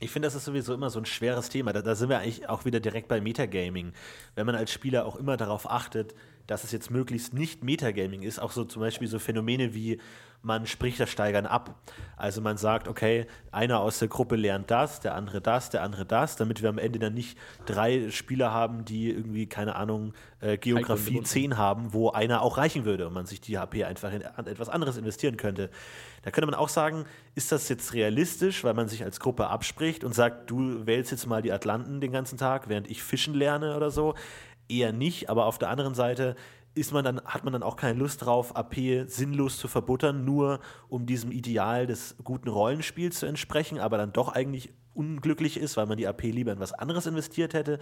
ich finde, das ist sowieso immer so ein schweres Thema. Da, da sind wir eigentlich auch wieder direkt bei Metagaming. Wenn man als Spieler auch immer darauf achtet, dass es jetzt möglichst nicht Metagaming ist, auch so zum Beispiel so Phänomene wie man spricht das Steigern ab. Also man sagt, okay, einer aus der Gruppe lernt das, der andere das, der andere das, damit wir am Ende dann nicht drei Spieler haben, die irgendwie, keine Ahnung, äh, Geografie gebunden. 10 haben, wo einer auch reichen würde und man sich die HP einfach in etwas anderes investieren könnte. Da könnte man auch sagen, ist das jetzt realistisch, weil man sich als Gruppe abspricht und sagt, du wählst jetzt mal die Atlanten den ganzen Tag, während ich fischen lerne oder so? Eher nicht, aber auf der anderen Seite ist man dann, hat man dann auch keine Lust drauf, AP sinnlos zu verbuttern, nur um diesem Ideal des guten Rollenspiels zu entsprechen, aber dann doch eigentlich unglücklich ist, weil man die AP lieber in was anderes investiert hätte.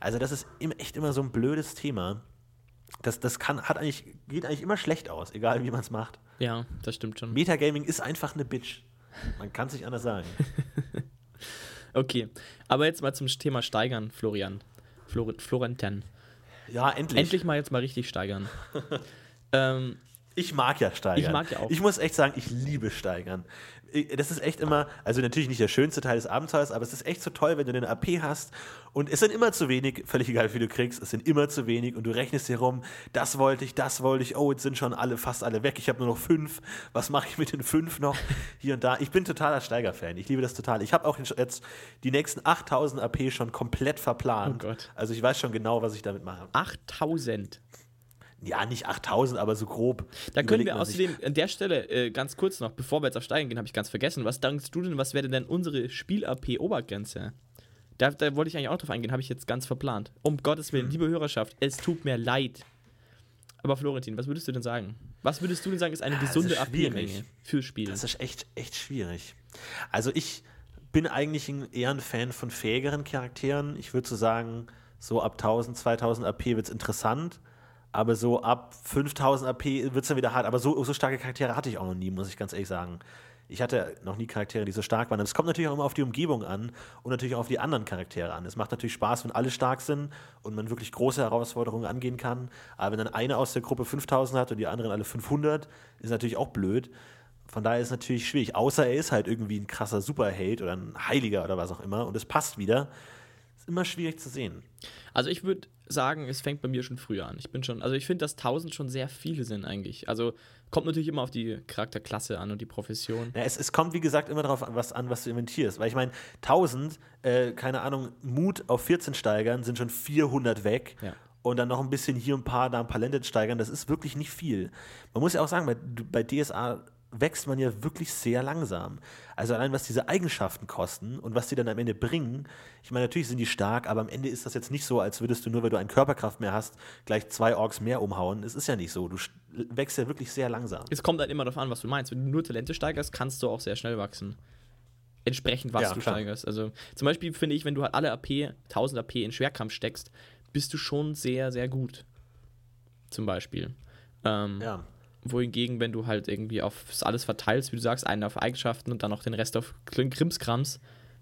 Also das ist echt immer so ein blödes Thema. Das, das kann, hat eigentlich, geht eigentlich immer schlecht aus, egal wie man es macht. ja, das stimmt schon. Metagaming ist einfach eine Bitch. Man kann es nicht anders sagen. Okay, aber jetzt mal zum Thema Steigern, Florian. Flor Florentin. Ja, endlich. Endlich mal jetzt mal richtig steigern. ähm, Ich mag ja steigern. Ich mag ja auch. Ich muss echt sagen, ich liebe steigern. Das ist echt immer, also natürlich nicht der schönste Teil des Abenteuers, aber es ist echt so toll, wenn du eine AP hast und es sind immer zu wenig, völlig egal wie du kriegst, es sind immer zu wenig und du rechnest dir rum, das wollte ich, das wollte ich, oh, jetzt sind schon alle, fast alle weg, ich habe nur noch fünf, was mache ich mit den fünf noch hier und da. Ich bin totaler Steiger-Fan, ich liebe das total. Ich habe auch jetzt die nächsten 8000 AP schon komplett verplant. Oh Gott. Also ich weiß schon genau, was ich damit mache. 8000. Ja, nicht 8000, aber so grob. Da können wir man sich- außerdem an der Stelle äh, ganz kurz noch, bevor wir jetzt auf Steigen gehen, habe ich ganz vergessen. Was denkst du denn, was wäre denn unsere Spiel-AP-Obergrenze? Da, da wollte ich eigentlich auch drauf eingehen, habe ich jetzt ganz verplant. Um Gottes Hm. Willen, liebe Hörerschaft, es tut mir leid. Aber Florentin, was würdest du denn sagen? Was würdest du denn sagen, ist eine Ah, gesunde. AP-Menge fürs Spiel? Das ist echt, echt schwierig. Also ich bin eigentlich eher ein Fan von fähigeren Charakteren. Ich würde so sagen, so ab 1000, 2000 AP wird es interessant. Aber so ab 5000 AP wird es dann wieder hart. Aber so, so starke Charaktere hatte ich auch noch nie, muss ich ganz ehrlich sagen. Ich hatte noch nie Charaktere, die so stark waren. Es kommt natürlich auch immer auf die Umgebung an und natürlich auch auf die anderen Charaktere an. Es macht natürlich Spaß, wenn alle stark sind und man wirklich große Herausforderungen angehen kann. Aber wenn dann eine aus der Gruppe 5000 hat und die anderen alle 500, ist natürlich auch blöd. Von daher ist es natürlich schwierig. Außer er ist halt irgendwie ein krasser Superheld oder ein Heiliger oder was auch immer und es passt wieder. Ist immer schwierig zu sehen. Also ich würde sagen, es fängt bei mir schon früher an. Ich bin schon, also ich finde, dass 1000 schon sehr viele sind eigentlich. Also kommt natürlich immer auf die Charakterklasse an und die Profession. Ja, es, es kommt, wie gesagt, immer darauf an, was, an, was du inventierst. Weil ich meine, 1000, äh, keine Ahnung, Mut auf 14 steigern, sind schon 400 weg. Ja. Und dann noch ein bisschen hier ein paar, da ein paar Länder steigern, das ist wirklich nicht viel. Man muss ja auch sagen, bei, bei DSA wächst man ja wirklich sehr langsam. Also allein was diese Eigenschaften kosten und was die dann am Ende bringen. Ich meine, natürlich sind die stark, aber am Ende ist das jetzt nicht so, als würdest du nur, weil du eine Körperkraft mehr hast, gleich zwei Orks mehr umhauen. Es ist ja nicht so. Du st- wächst ja wirklich sehr langsam. Es kommt halt immer darauf an, was du meinst. Wenn du nur Talente steigerst, kannst du auch sehr schnell wachsen. Entsprechend, was Ja, du klar. steigerst. Also zum Beispiel finde ich, wenn du halt alle AP, 1000 AP in Schwerkampf steckst, bist du schon sehr, sehr gut. Zum Beispiel. Ähm, Ja. Wohingegen, wenn du halt irgendwie auf alles verteilst, wie du sagst, einen auf Eigenschaften und dann noch den Rest auf Krimskrams,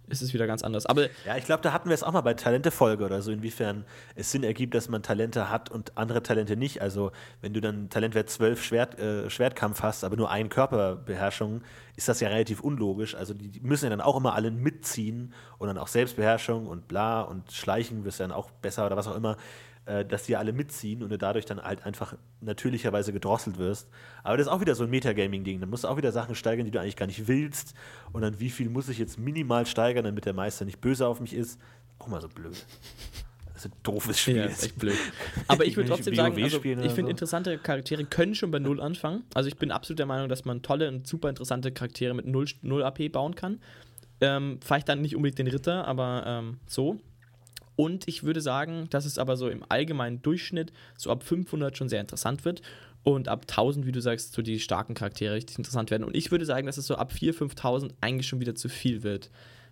ist es wieder ganz anders. Aber Ja, ich glaube, da hatten wir es auch mal bei Talente-Folge oder so, inwiefern es Sinn ergibt, dass man Talente hat und andere Talente nicht. Also, wenn du dann Talentwert 12 Schwert, äh, Schwertkampf hast, aber nur eine Körperbeherrschung, ist das ja relativ unlogisch. Also, die, die müssen ja dann auch immer alle mitziehen und dann auch Selbstbeherrschung und bla und Schleichen wirst dann auch besser oder was auch immer, äh, dass die alle mitziehen und du dadurch dann halt einfach natürlicherweise gedrosselt wirst. Aber das ist auch wieder so ein Metagaming-Ding. Da musst du auch wieder Sachen steigern, die du eigentlich gar nicht willst. Und dann, wie viel muss ich jetzt minimal steigern, damit der Meister nicht böse auf mich ist? Auch mal so blöd. Das ist ein doofes Spiel. Ja, ist echt blöd. Aber ich würde trotzdem sagen, also, ich finde, so. interessante Charaktere können schon bei Null anfangen. Also ich bin absolut der Meinung, dass man tolle und super interessante Charaktere mit Null, Null AP bauen kann. Ähm, vielleicht dann nicht unbedingt den Ritter, aber ähm, so. Und ich würde sagen, dass es aber so im allgemeinen Durchschnitt so ab 500 schon sehr interessant wird. Und ab 1000, wie du sagst, so die starken Charaktere richtig interessant werden. Und ich würde sagen, dass es so ab 4.000, 5.000 eigentlich schon wieder zu viel wird.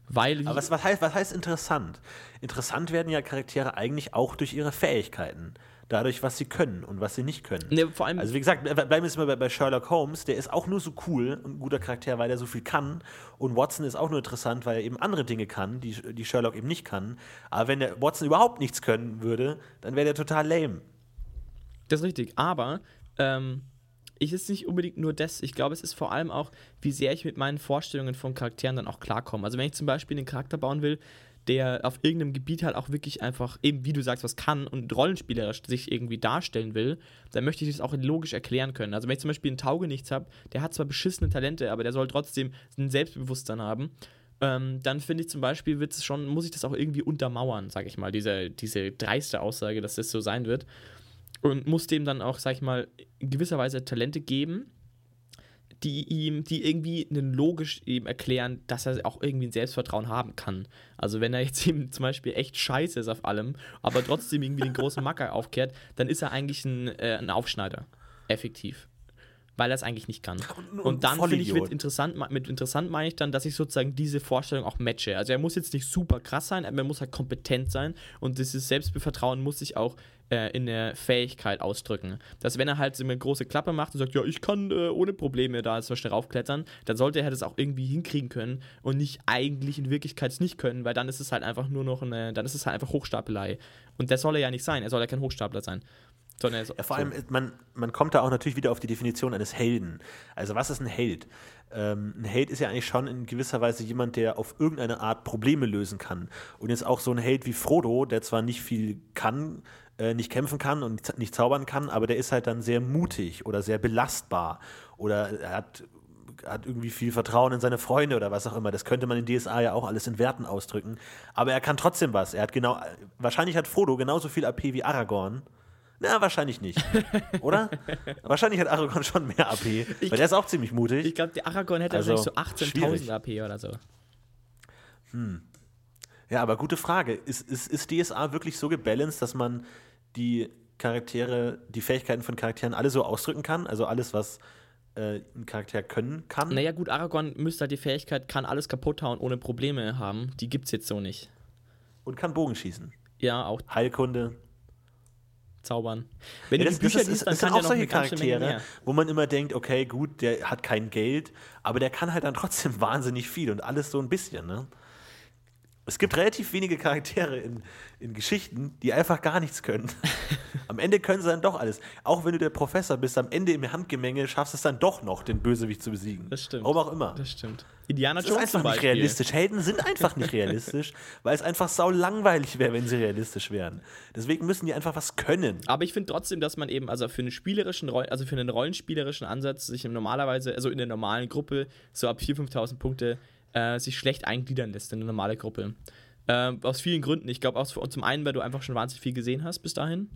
Weil Aber was, was, heißt, was heißt interessant? Interessant werden ja Charaktere eigentlich auch durch ihre Fähigkeiten. Dadurch, was sie können und was sie nicht können. Ne, vor allem- also wie gesagt, bleiben wir jetzt mal bei, bei Sherlock Holmes, der ist auch nur so cool und ein guter Charakter, weil er so viel kann. Und Watson ist auch nur interessant, weil er eben andere Dinge kann, die, die Sherlock eben nicht kann. Aber wenn der Watson überhaupt nichts können würde, dann wäre der total lame. Das ist richtig. Aber ähm, ich ist nicht unbedingt nur das. Ich glaube, es ist vor allem auch, wie sehr ich mit meinen Vorstellungen von Charakteren dann auch klarkomme. Also wenn ich zum Beispiel einen Charakter bauen will, der auf irgendeinem Gebiet halt auch wirklich einfach, eben wie du sagst, was kann und rollenspielerisch sich irgendwie darstellen will, dann möchte ich das auch logisch erklären können. Also wenn ich zum Beispiel einen Taugenichts habe, der hat zwar beschissene Talente, aber der soll trotzdem ein Selbstbewusstsein haben, ähm, dann finde ich zum Beispiel, wird's schon, muss ich das auch irgendwie untermauern, sage ich mal, diese, diese dreiste Aussage, dass das so sein wird. Und muss dem dann auch, sag ich mal, in gewisser Weise Talente geben, die ihm, die irgendwie einen logisch eben erklären, dass er auch irgendwie ein Selbstvertrauen haben kann. Also wenn er jetzt eben zum Beispiel echt scheiße ist auf allem, aber trotzdem irgendwie den großen Macker aufkehrt, dann ist er eigentlich ein, äh, ein Aufschneider. Effektiv. Weil er es eigentlich nicht kann. Und- Und, dann finde ich, wird interessant, mit interessant meine ich dann, dass ich sozusagen diese Vorstellung auch matche. Also er muss jetzt nicht super krass sein, aber er muss halt kompetent sein und dieses Selbstvertrauen muss sich auch äh, in der Fähigkeit ausdrücken. Dass wenn er halt so eine große Klappe macht und sagt, ja, ich kann äh, ohne Probleme da zum Beispiel raufklettern, dann sollte er das auch irgendwie hinkriegen können und nicht eigentlich in Wirklichkeit es nicht können, weil dann ist es halt einfach nur noch eine, dann ist es halt einfach Hochstapelei. Und das soll er ja nicht sein, er soll ja kein Hochstapler sein. Sondern er Ja, vor so. allem, man, man kommt da auch natürlich wieder auf die Definition eines Helden. Also, was ist ein Held? Ähm, ein Held ist ja eigentlich schon in gewisser Weise jemand, der auf irgendeine Art Probleme lösen kann. Und jetzt auch so ein Held wie Frodo, der zwar nicht viel kann, äh, nicht kämpfen kann und nicht- zaubern kann, aber der ist halt dann sehr mutig oder sehr belastbar. Oder er hat hat irgendwie viel Vertrauen in seine Freunde oder was auch immer. Das könnte man in DSA ja auch alles in Werten ausdrücken. Aber er kann trotzdem was. Er hat genau, wahrscheinlich hat Frodo genauso viel AP wie Aragorn. Na, wahrscheinlich nicht. Oder? wahrscheinlich hat Aragorn schon mehr AP. weil der ist auch ziemlich mutig. Ich glaube, der Aragorn hätte Also, wahrscheinlich so 18.000 schwierig. AP oder so. Ja, aber gute Frage. Ist, ist, ist DSA wirklich so gebalanced, dass man die Charaktere, die Fähigkeiten von Charakteren alle so ausdrücken kann? Also alles, was äh, ein Charakter können kann? Naja, gut, Aragorn müsste halt die Fähigkeit, kann alles kaputt hauen ohne Probleme haben. Die gibt's jetzt so nicht. Und kann Bogen schießen. Ja, auch Heilkunde. zaubern. Wenn Ja, du das, die Bücher das, liest, dann das sind kann auch noch solche Charaktere, wo man immer denkt, okay, gut, der hat kein Geld, aber der kann halt dann trotzdem wahnsinnig viel und alles so ein bisschen, ne? Es gibt relativ wenige Charaktere in, in Geschichten, die einfach gar nichts können. am Ende können sie dann doch alles. Auch wenn du der Professor bist, am Ende im Handgemenge schaffst du es dann doch noch, den Bösewicht zu besiegen. Das stimmt. Warum auch immer. Das stimmt. Indiana Das ist Jones einfach nicht realistisch. Helden sind einfach nicht realistisch, weil es einfach sau langweilig wäre, wenn sie realistisch wären. Deswegen müssen die einfach was können. Aber ich finde trotzdem, dass man eben, also für einen spielerischen, Roll- also für einen rollenspielerischen Ansatz, sich normalerweise, also in der normalen Gruppe, so ab 4.000, 5.000 Punkte, äh, sich schlecht eingliedern lässt in eine normale Gruppe. Ähm, aus vielen Gründen. Ich glaube, auch zum einen, weil du einfach schon wahnsinnig viel gesehen hast bis dahin.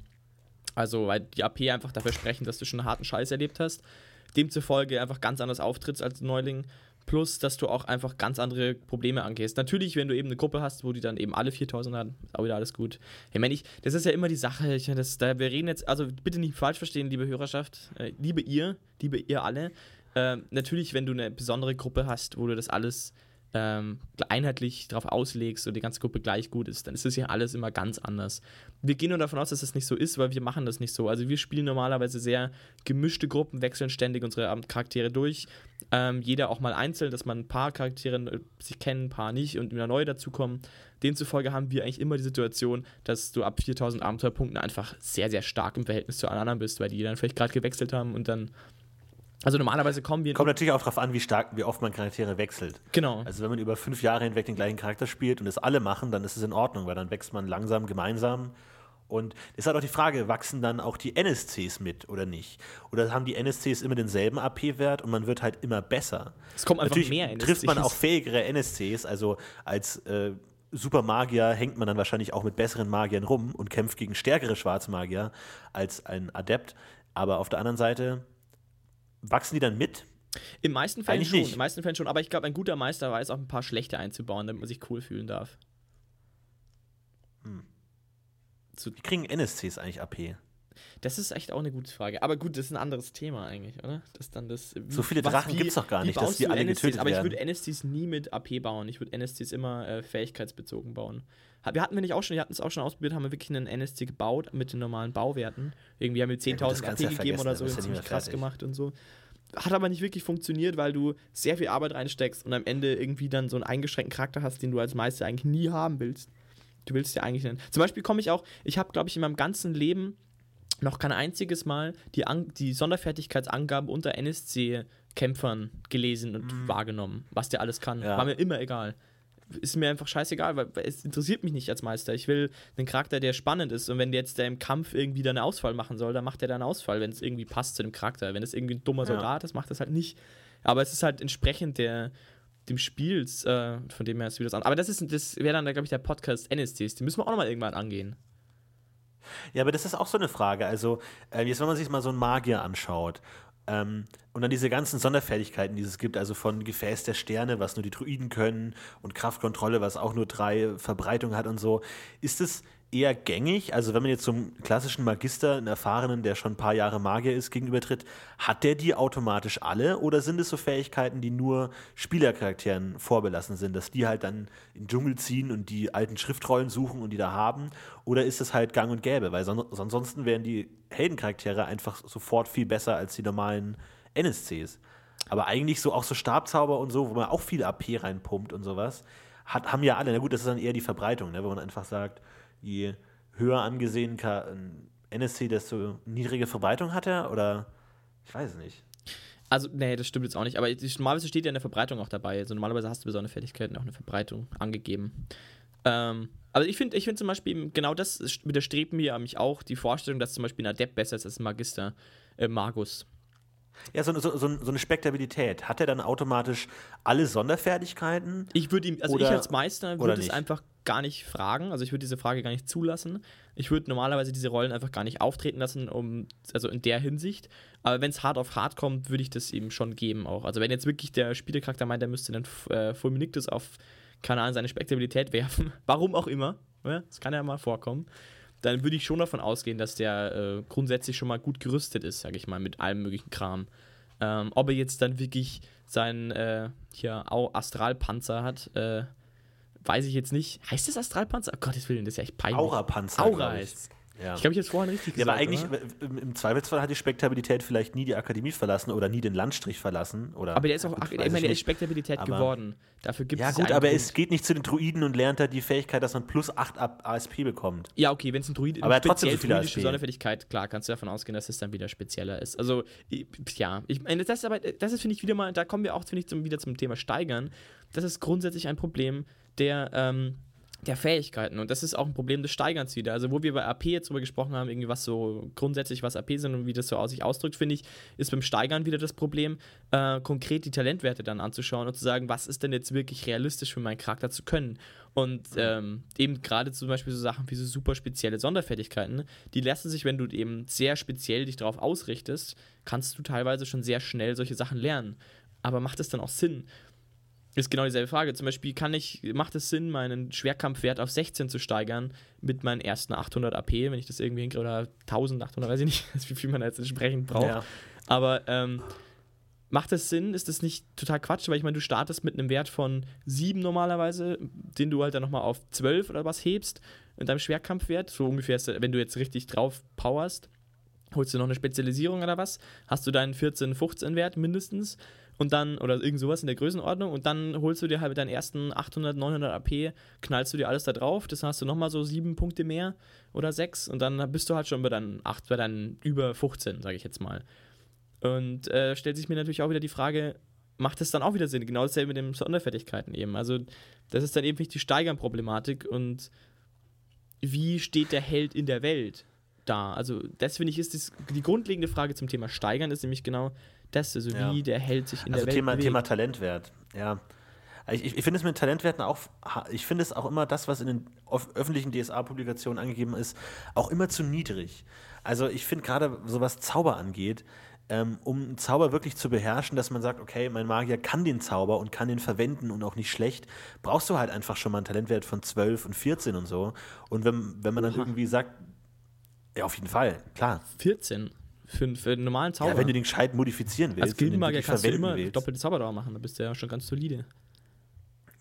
Also, weil die AP einfach dafür sprechen, dass du schon einen harten Scheiß erlebt hast. Demzufolge einfach ganz anders auftrittst als Neuling. Plus, dass du auch einfach ganz andere Probleme angehst. Natürlich, wenn du eben eine Gruppe hast, wo die dann eben alle 4000 haben, ist auch wieder alles gut. Ich meine, ich, das ist ja immer die Sache. Ich, das, da, wir reden jetzt, also bitte nicht falsch verstehen, liebe Hörerschaft, äh, liebe ihr, liebe ihr alle. Ähm, natürlich, wenn du eine besondere Gruppe hast, wo du das alles ähm, einheitlich darauf auslegst und die ganze Gruppe gleich gut ist, dann ist das ja alles immer ganz anders. Wir gehen nur davon aus, dass das nicht so ist, weil wir machen das nicht so. Also wir spielen normalerweise sehr gemischte Gruppen, wechseln ständig unsere ähm, Charaktere durch. Ähm, jeder auch mal einzeln, dass man ein paar Charaktere äh, sich kennen, ein paar nicht und wieder neue dazukommen. Demzufolge haben wir eigentlich immer die Situation, dass du ab 4000 Abenteuerpunkten einfach sehr, sehr stark im Verhältnis zu allen anderen bist, weil die dann vielleicht gerade gewechselt haben und dann. Also normalerweise kommen wir. Kommt natürlich auch darauf an, wie stark, wie oft man Charaktere wechselt. genau. Also wenn man über fünf Jahre hinweg den gleichen Charakter spielt und es alle machen, dann ist es in Ordnung, weil dann wächst man langsam gemeinsam. Und es ist halt auch die Frage, wachsen dann auch die NSCs mit oder nicht? Oder haben die NSCs immer denselben AP-Wert und man wird halt immer besser? Es kommt einfach Natürlich mehr trifft man NSCs. auch fähigere NSCs, also als äh, Supermagier hängt man dann wahrscheinlich auch mit besseren Magiern rum und kämpft gegen stärkere Schwarzmagier als ein Adept. Aber auf der anderen Seite wachsen die dann mit? Im meisten Fällen Eigentlich schon, nicht. im meisten Fällen schon, aber ich glaube, ein guter Meister weiß auch ein paar schlechte einzubauen, damit man sich cool fühlen darf. Wie kriegen NSCs eigentlich AP? Das ist echt auch eine gute Frage. Aber gut, das ist ein anderes Thema eigentlich, oder? Das dann das, so viele Drachen gibt es doch gar nicht, dass die alle NSCs? getötet Aber werden. ich würde NSCs nie mit AP bauen. Ich würde NSCs immer äh, fähigkeitsbezogen bauen. Wir hatten wir nicht auch schon, wir hatten es auch schon ausprobiert, haben wir wirklich einen NSC gebaut mit den normalen Bauwerten. Irgendwie haben wir 10.000 ja, AP ja gegeben oder so, ziemlich krass fertig. gemacht und so. Hat aber nicht wirklich funktioniert, weil du sehr viel Arbeit reinsteckst und am Ende irgendwie dann so einen eingeschränkten Charakter hast, den du als Meister eigentlich nie haben willst. Du willst ja eigentlich nennen. Zum Beispiel komme ich auch, ich habe, glaube ich, in meinem ganzen Leben noch kein einziges Mal die, An die Sonderfertigkeitsangaben unter NSC-Kämpfern gelesen und wahrgenommen, was der alles kann. Ja. War mir immer egal. Ist mir einfach scheißegal, weil es interessiert mich nicht als Meister. Ich will einen Charakter, der spannend ist. Und wenn der jetzt der im Kampf irgendwie dann einen Ausfall machen soll, dann macht er dann einen Ausfall, wenn es irgendwie passt zu dem Charakter. Wenn es irgendwie ein dummer Ja. Soldat ist, macht das halt nicht. Aber es ist halt entsprechend der, dem Spiels, äh, von dem her ist wieder das an. Aber das ist, das wäre dann, glaube ich, der Podcast NSCs. Die müssen wir auch nochmal irgendwann angehen. Ja, aber das ist auch so eine Frage. Also, äh, jetzt, wenn man sich mal so einen Magier anschaut ähm, und dann diese ganzen Sonderfertigkeiten, die es gibt, also von Gefäß der Sterne, was nur die Druiden können, und Kraftkontrolle, was auch nur drei Verbreitungen hat und so, ist es eher gängig? Also, wenn man jetzt zum klassischen Magister, einen Erfahrenen, der schon ein paar Jahre Magier ist, gegenübertritt, hat der die automatisch alle oder sind es so Fähigkeiten, die nur Spielercharakteren vorbelassen sind, dass die halt dann in den Dschungel ziehen und die alten Schriftrollen suchen und die da haben? Oder ist es halt gang und gäbe? Weil son ansonsten wären die Heldencharaktere einfach sofort viel besser als die normalen NSCs. Aber eigentlich so auch so Stabzauber und so, wo man auch viel AP reinpumpt und sowas, hat, haben ja alle. Na gut, das ist dann eher die Verbreitung, ne? wo man einfach sagt, je höher angesehen ein NSC, desto niedrige Verbreitung hat er? Oder ich weiß nicht. Also, nee, das stimmt jetzt auch nicht. Aber normalerweise steht ja in der Verbreitung auch dabei. Also normalerweise hast du besondere Fertigkeiten auch eine Verbreitung angegeben. Ähm, aber ich finde ich find zum Beispiel genau das widerstrebt mir mich auch die Vorstellung, dass zum Beispiel ein Adept besser ist als ein Magister, äh, Magus. Ja, so, so, so, eine Spektabilität. Hat er dann automatisch alle Sonderfertigkeiten? Ich würde ihm, also Oder- ich als Meister würde es einfach gar nicht fragen. Also ich würde diese Frage gar nicht zulassen. Ich würde normalerweise diese Rollen einfach gar nicht auftreten lassen, um, also in der Hinsicht. Aber wenn es hart auf hart kommt, würde ich das eben schon geben auch. Also wenn jetzt wirklich der Spielcharakter meint, der müsste dann äh, Fulminictus auf, keine Ahnung, seine Spektabilität werfen, warum auch immer, ja, das kann ja mal vorkommen, dann würde ich schon davon ausgehen, dass der äh, grundsätzlich schon mal gut gerüstet ist, sage ich mal, mit allem möglichen Kram. Ähm, ob er jetzt dann wirklich seinen äh, hier Astralpanzer hat, äh, weiß ich jetzt nicht. Heißt das Astralpanzer? Oh Gottes Willen, das ist ja echt peinlich. Aura-Panzer. Aura ich. heißt Ja. Ich glaube, ich habe es vorhin richtig Ja, gesagt. aber eigentlich, oder? im, im Zweifelsfall hat die Spektabilität vielleicht nie die Akademie verlassen oder nie den Landstrich verlassen. Oder, Aber der ist ja, auch, gut, ich meine, der ist. Spektabilität Aber- geworden. Dafür gibt Ja, es gut, einen aber Grund. es geht nicht zu den Druiden und lernt da die Fähigkeit, dass man plus 8 ab ASP bekommt. Ja, okay, wenn es ein Druid Aber er hat trotzdem so viele druidische ASP. Sonderfertigkeit, klar, kannst du davon ausgehen, dass es dann wieder spezieller ist. Also, ja, ich meine, das ist aber, das ist, finde ich, wieder mal, da kommen wir auch, finde ich, zum, wieder zum Thema Steigern. Das ist grundsätzlich ein Problem der, ähm, der Fähigkeiten. Und das ist auch ein Problem des Steigerns wieder. Also, wo wir bei AP jetzt drüber gesprochen haben, irgendwie was so grundsätzlich was AP sind und wie das so aus sich ausdrückt, finde ich, ist beim Steigern wieder das Problem, äh, konkret die Talentwerte dann anzuschauen und zu sagen, was ist denn jetzt wirklich realistisch für meinen Charakter zu können. Und ähm, eben gerade zum Beispiel so Sachen wie so super spezielle Sonderfertigkeiten, die lassen sich, wenn du eben sehr speziell dich darauf ausrichtest, kannst du teilweise schon sehr schnell solche Sachen lernen. Aber macht es dann auch Sinn? Ist genau dieselbe Frage. Zum Beispiel kann ich, macht es Sinn, meinen Schwerkampfwert auf 16 zu steigern mit meinen ersten 800 AP, wenn ich das irgendwie hinkriege, oder 1800, weiß ich nicht, wie viel man da jetzt entsprechend braucht. Ja. Aber ähm, macht das Sinn? Ist das nicht total Quatsch? Weil ich meine, du startest mit einem Wert von 7 normalerweise, den du halt dann nochmal auf 12 oder was hebst in deinem Schwerkampfwert. So ungefähr, ist, wenn du jetzt richtig drauf powerst, holst du noch eine Spezialisierung oder was, hast du deinen 14, 15 Wert mindestens und dann, oder irgend sowas in der Größenordnung und dann holst du dir halt mit deinen ersten 800, 900 AP, knallst du dir alles da drauf, das hast du nochmal so 7 Punkte mehr oder 6 und dann bist du halt schon bei deinen 8, bei deinen über 15, sage ich jetzt mal. Und äh, stellt sich mir natürlich auch wieder die Frage, macht es dann auch wieder Sinn? Genau dasselbe mit den Sonderfertigkeiten eben. Also, das ist dann eben nicht die Steigern-Problematik und wie steht der Held in der Welt da? Also, das finde ich ist das, die grundlegende Frage zum Thema Steigern ist nämlich genau das, also Ja. wie der Held sich in Also der Welt Thema, bewegt. Thema Talentwert, ja. Ich, ich, finde es mit Talentwerten auch, ich finde es auch immer das, was in den öf- öffentlichen DSA-Publikationen angegeben ist, auch immer zu niedrig. Also ich finde gerade, so was Zauber angeht, ähm, um einen Zauber wirklich zu beherrschen, dass man sagt, okay, mein Magier kann den Zauber und kann den verwenden und auch nicht schlecht, brauchst du halt einfach schon mal einen Talentwert von 12 und 14 und so. Und wenn, wenn man dann Oha. irgendwie sagt, Ja, auf jeden Fall, klar. 14 für, für einen normalen Zauber. Ja, wenn du den gescheit modifizieren willst. Als Gildenmagier kannst du immer willst. doppelte Zauberdauer machen, da bist du ja schon ganz solide.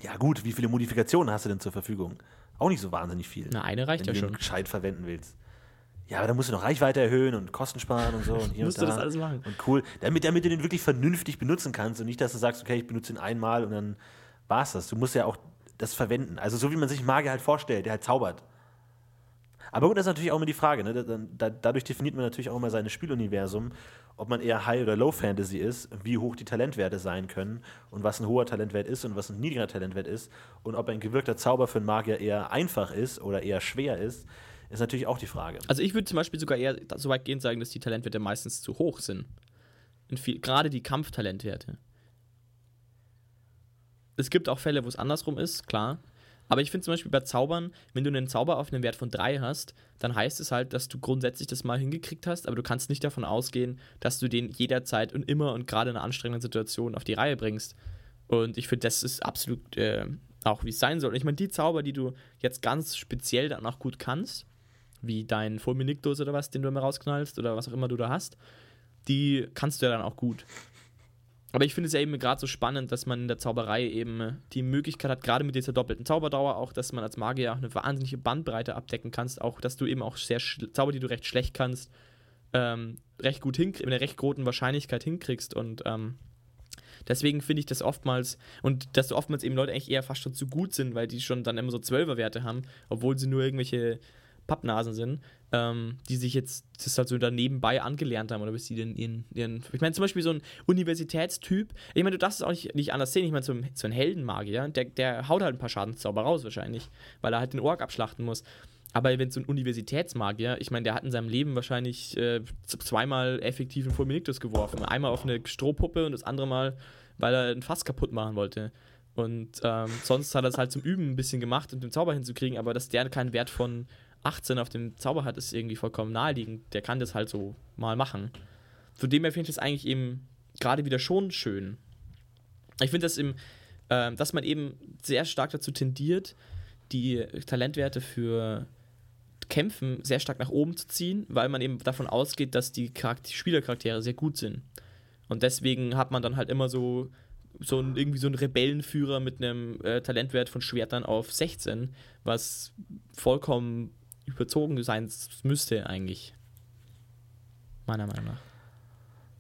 Ja, gut, wie viele Modifikationen hast du denn zur Verfügung? Auch nicht so wahnsinnig viel. Na, eine reicht wenn ja du den schon. gescheit verwenden willst. Ja, aber dann musst du noch Reichweite erhöhen und Kosten sparen und so. Und hier Musst und du da. das alles machen? Und cool. Damit, damit du den wirklich vernünftig benutzen kannst und nicht, dass du sagst, okay, ich benutze ihn einmal und dann war's das. Du musst ja auch das verwenden. Also so wie man sich Magier halt vorstellt, der halt zaubert. Aber gut, das ist natürlich auch immer die Frage. Ne? Da, da, dadurch definiert man natürlich auch immer sein Spieluniversum, ob man eher High- oder Low-Fantasy ist, wie hoch die Talentwerte sein können und was ein hoher Talentwert ist und was ein niedriger Talentwert ist und ob ein gewirkter Zauber für einen Magier eher einfach ist oder eher schwer ist, ist natürlich auch die Frage. Also ich würde zum Beispiel sogar eher so weit gehen sagen, dass die Talentwerte meistens zu hoch sind. In viel, gerade die Kampftalentwerte. Es gibt auch Fälle, wo es andersrum ist, klar. Aber ich finde zum Beispiel bei Zaubern, wenn du einen Zauber auf einen Wert von 3 hast, dann heißt es halt, dass du grundsätzlich das mal hingekriegt hast, aber du kannst nicht davon ausgehen, dass du den jederzeit und immer und gerade in einer anstrengenden Situation auf die Reihe bringst. Und ich finde, das ist absolut äh, auch wie es sein soll. Und ich meine, die Zauber, die du jetzt ganz speziell dann auch gut kannst, wie dein Fulminictus oder was, den du immer rausknallst oder was auch immer du da hast, die kannst du ja dann auch gut. Aber ich finde es ja eben gerade so spannend, dass man in der Zauberei eben die Möglichkeit hat, gerade mit dieser doppelten Zauberdauer, auch, dass man als Magier auch eine wahnsinnige Bandbreite abdecken kannst, auch, dass du eben auch sehr Zauber, die du recht schlecht kannst, ähm, recht gut hinkriegst, mit einer recht großen Wahrscheinlichkeit hinkriegst. Und ähm, deswegen finde ich das oftmals und dass du oftmals eben Leute eigentlich eher fast schon zu gut sind, weil die schon dann immer so Zwölferwerte haben, obwohl sie nur irgendwelche Pappnasen sind, ähm, die sich jetzt das halt so da nebenbei angelernt haben oder bis sie den ihren, ihren ich meine zum Beispiel so ein Universitätstyp, ich meine, du darfst es auch nicht, nicht anders sehen, ich meine so ein, so ein Heldenmagier, der, der haut halt ein paar Schadenszauber raus wahrscheinlich, weil er halt den Ork abschlachten muss. Aber wenn so ein Universitätsmagier, ich meine, der hat in seinem Leben wahrscheinlich äh, zweimal effektiv einen Fulminictus geworfen. Einmal auf eine Strohpuppe und das andere Mal, weil er ein Fass kaputt machen wollte. Und ähm, sonst hat er es halt zum Üben ein bisschen gemacht, um den Zauber hinzukriegen, aber dass der keinen Wert von 18 auf dem Zauber hat, ist irgendwie vollkommen naheliegend. Der kann das halt so mal machen. Von dem finde ich das eigentlich eben gerade wieder schon schön. Ich finde das im, ähm, dass man eben sehr stark dazu tendiert, die Talentwerte für Kämpfen sehr stark nach oben zu ziehen, weil man eben davon ausgeht, dass die, Charakter Spielercharaktere sehr gut sind. Und deswegen hat man dann halt immer so, so ein, irgendwie so einen Rebellenführer mit einem äh, Talentwert von Schwertern auf 16, was vollkommen überzogen sein müsste eigentlich. Meiner Meinung nach.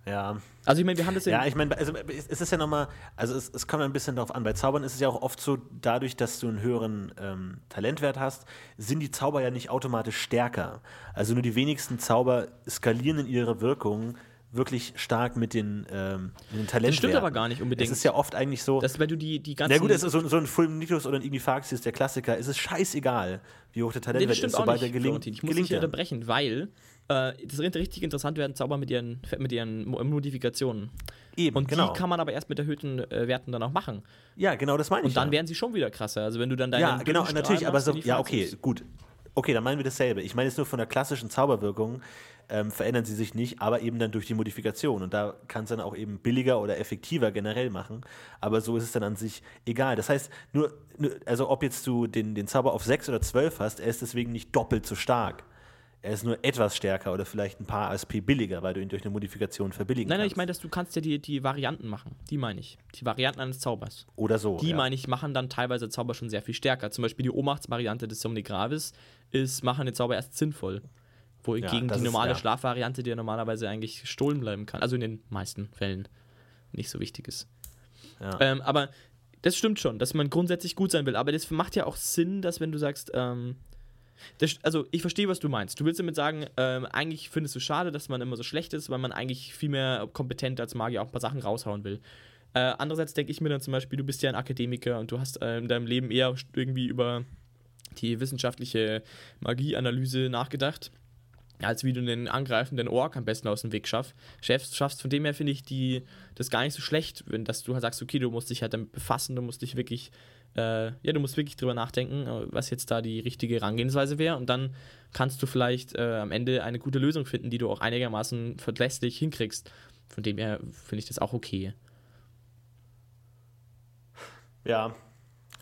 Ja, Also ich meine, wir haben das Ja, ich meine, also es ist ja nochmal, also es, es kommt ein bisschen darauf an. Bei Zaubern ist es ja auch oft so, dadurch, dass du einen höheren ähm, Talentwert hast, sind die Zauber ja nicht automatisch stärker. Also nur die wenigsten Zauber skalieren in ihre Wirkung wirklich stark mit den, ähm, mit den Talentwerten. stimmt aber gar nicht unbedingt. Es ist ja oft eigentlich so, Das, weil du die, die ganzen. na gut, es ist so, so ein Fulminitus oder ein Ignifaxius, der Klassiker, es ist scheißegal, wie hoch der Nee, Talentwert das stimmt ist, sobald nicht, er gelingt. Ich muss gelingt dich er. unterbrechen, weil äh, das ist richtig interessant werden Zauber mit ihren, mit ihren Mo- Modifikationen. Eben, Und genau. die kann man aber erst mit erhöhten äh, Werten dann auch machen. ja, genau, das meine ich. Und dann ja. werden sie schon wieder krasser. Also wenn du dann deine Ja, genau, natürlich, aber so, ja, okay, gut. Okay, dann meinen wir dasselbe. Ich meine jetzt nur von der klassischen Zauberwirkung ähm, verändern sie sich nicht, aber eben dann durch die Modifikation. Und da kann es dann auch eben billiger oder effektiver generell machen. Aber so ist es dann an sich egal. Das heißt, nur, also ob jetzt du den, den Zauber auf 6 oder 12 hast, er ist deswegen nicht doppelt so stark. Er ist nur etwas stärker oder vielleicht ein paar ASP billiger, weil du ihn durch eine Modifikation verbilligen Nein, nein, kannst. ich meine, dass du kannst ja die, die Varianten machen. Die meine ich. Die Varianten eines Zaubers. oder so. Die, ja. meine ich, machen dann teilweise Zauber schon sehr viel stärker. Zum Beispiel die Ohnmachtsvariante des Somni Gravis ist, machen den Zauber erst sinnvoll. Wohingegen das die ist- normale ja. Schlafvariante, die ja normalerweise eigentlich gestohlen bleiben kann. Also in den meisten Fällen nicht so wichtig ist. Ja. Ähm, aber das stimmt schon, dass man grundsätzlich gut sein will. Aber das macht ja auch Sinn, dass wenn du sagst, ähm, das, also ich verstehe, was du meinst. Du willst damit sagen, ähm, eigentlich findest du schade, dass man immer so schlecht ist, weil man eigentlich viel mehr kompetent als Magier auch ein paar Sachen raushauen will. Äh, andererseits denke ich mir dann zum Beispiel, du bist ja ein Akademiker und du hast äh, in deinem Leben eher irgendwie über die wissenschaftliche Magieanalyse nachgedacht, als wie du den angreifenden Ork am besten aus dem Weg schaff, schaffst. schaffst. Von dem her finde ich die, das gar nicht so schlecht, wenn dass du halt sagst, okay, du musst dich halt damit befassen, du musst dich wirklich, äh, ja, du musst wirklich drüber nachdenken, äh, was jetzt da die richtige Herangehensweise wäre und dann kannst du vielleicht äh, am Ende eine gute Lösung finden, die du auch einigermaßen verlässlich hinkriegst. Von dem her finde ich das auch okay. Ja,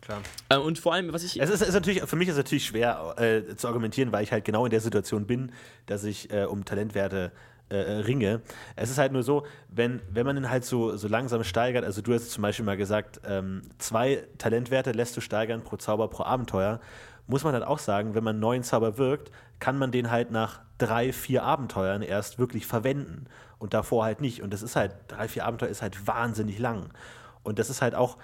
klar. Äh, und vor allem, was ich. Es ist, ist natürlich, für mich ist es natürlich schwer äh, zu argumentieren, weil ich halt genau in der Situation bin, dass ich äh, um Talentwerte äh, ringe. Es ist halt nur so, wenn, wenn man ihn halt so, so langsam steigert, also du hast zum Beispiel mal gesagt, ähm, zwei Talentwerte lässt du steigern pro Zauber, pro Abenteuer, muss man halt auch sagen, wenn man einen neuen Zauber wirkt, kann man den halt nach drei, vier Abenteuern erst wirklich verwenden und davor halt nicht. Und das ist halt, drei, vier Abenteuer ist halt wahnsinnig lang. Und das ist halt auch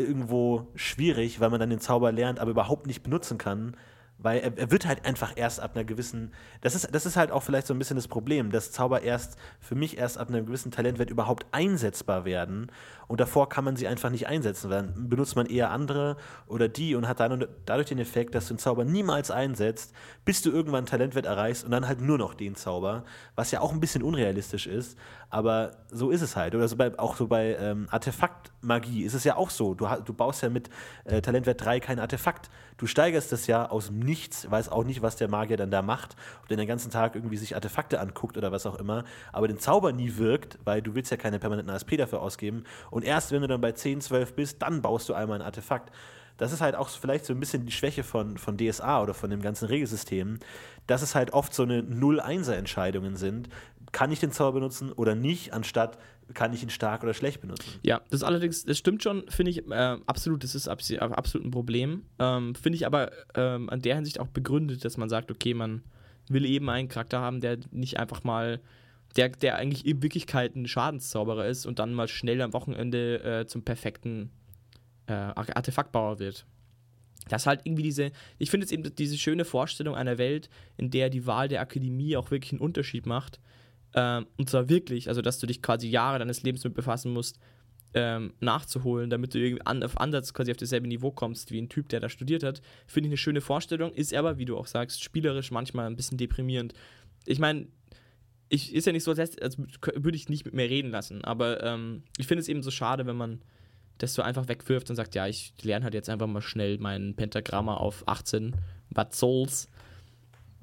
irgendwo schwierig, weil man dann den Zauber lernt, aber überhaupt nicht benutzen kann, weil er, er, wird halt einfach erst ab einer gewissen, das ist, das ist halt auch vielleicht so ein bisschen das Problem, dass Zauber erst, für mich erst ab einem gewissen Talentwert überhaupt einsetzbar werden und davor kann man sie einfach nicht einsetzen, dann benutzt man eher andere oder die und hat dann dadurch den Effekt, dass du den Zauber niemals einsetzt, bis du irgendwann einen Talentwert erreichst und dann halt nur noch den Zauber, was ja auch ein bisschen unrealistisch ist, aber so ist es halt. Oder so bei, auch so bei ähm, Artefaktmagie ist es ja auch so, du, du baust ja mit äh, Talentwert 3 kein Artefakt, du steigerst das ja aus dem nichts, weiß auch nicht, was der Magier dann da macht und den ganzen Tag irgendwie sich Artefakte anguckt oder was auch immer, aber den Zauber nie wirkt, weil du willst ja keine permanenten ASP dafür ausgeben und erst wenn du dann bei 10, 12 bist, dann baust du einmal ein Artefakt. Das ist halt auch vielleicht so ein bisschen die Schwäche von, von DSA oder von dem ganzen Regelsystem, dass es halt oft so eine 0-1er-Entscheidungen sind. Kann ich den Zauber benutzen oder nicht, anstatt kann ich ihn stark oder schlecht benutzen. Ja, das allerdings, das stimmt schon, finde ich äh, absolut, das ist absolut ein Problem. Ähm, finde ich aber ähm, an der Hinsicht auch begründet, dass man sagt, okay, man will eben einen Charakter haben, der nicht einfach mal, der, der eigentlich in Wirklichkeit ein Schadenszauberer ist und dann mal schnell am Wochenende äh, zum perfekten äh, Artefaktbauer wird. Das halt irgendwie diese, ich finde es eben diese schöne Vorstellung einer Welt, in der die Wahl der Akademie auch wirklich einen Unterschied macht ähm, und zwar wirklich, also dass du dich quasi Jahre deines Lebens mit befassen musst, ähm, nachzuholen, damit du irgendwie an, auf Ansatz quasi auf dasselbe Niveau kommst wie ein Typ, der da studiert hat. Finde ich eine schöne Vorstellung, ist aber, wie du auch sagst, spielerisch manchmal ein bisschen deprimierend. Ich meine, ich, ist ja nicht so, als, als würde ich nicht mit mir reden lassen, aber ähm, ich finde es eben so schade, wenn man das so einfach wegwirft und sagt, ja, ich lerne halt jetzt einfach mal schnell meinen Pentagramma auf 18, was soll's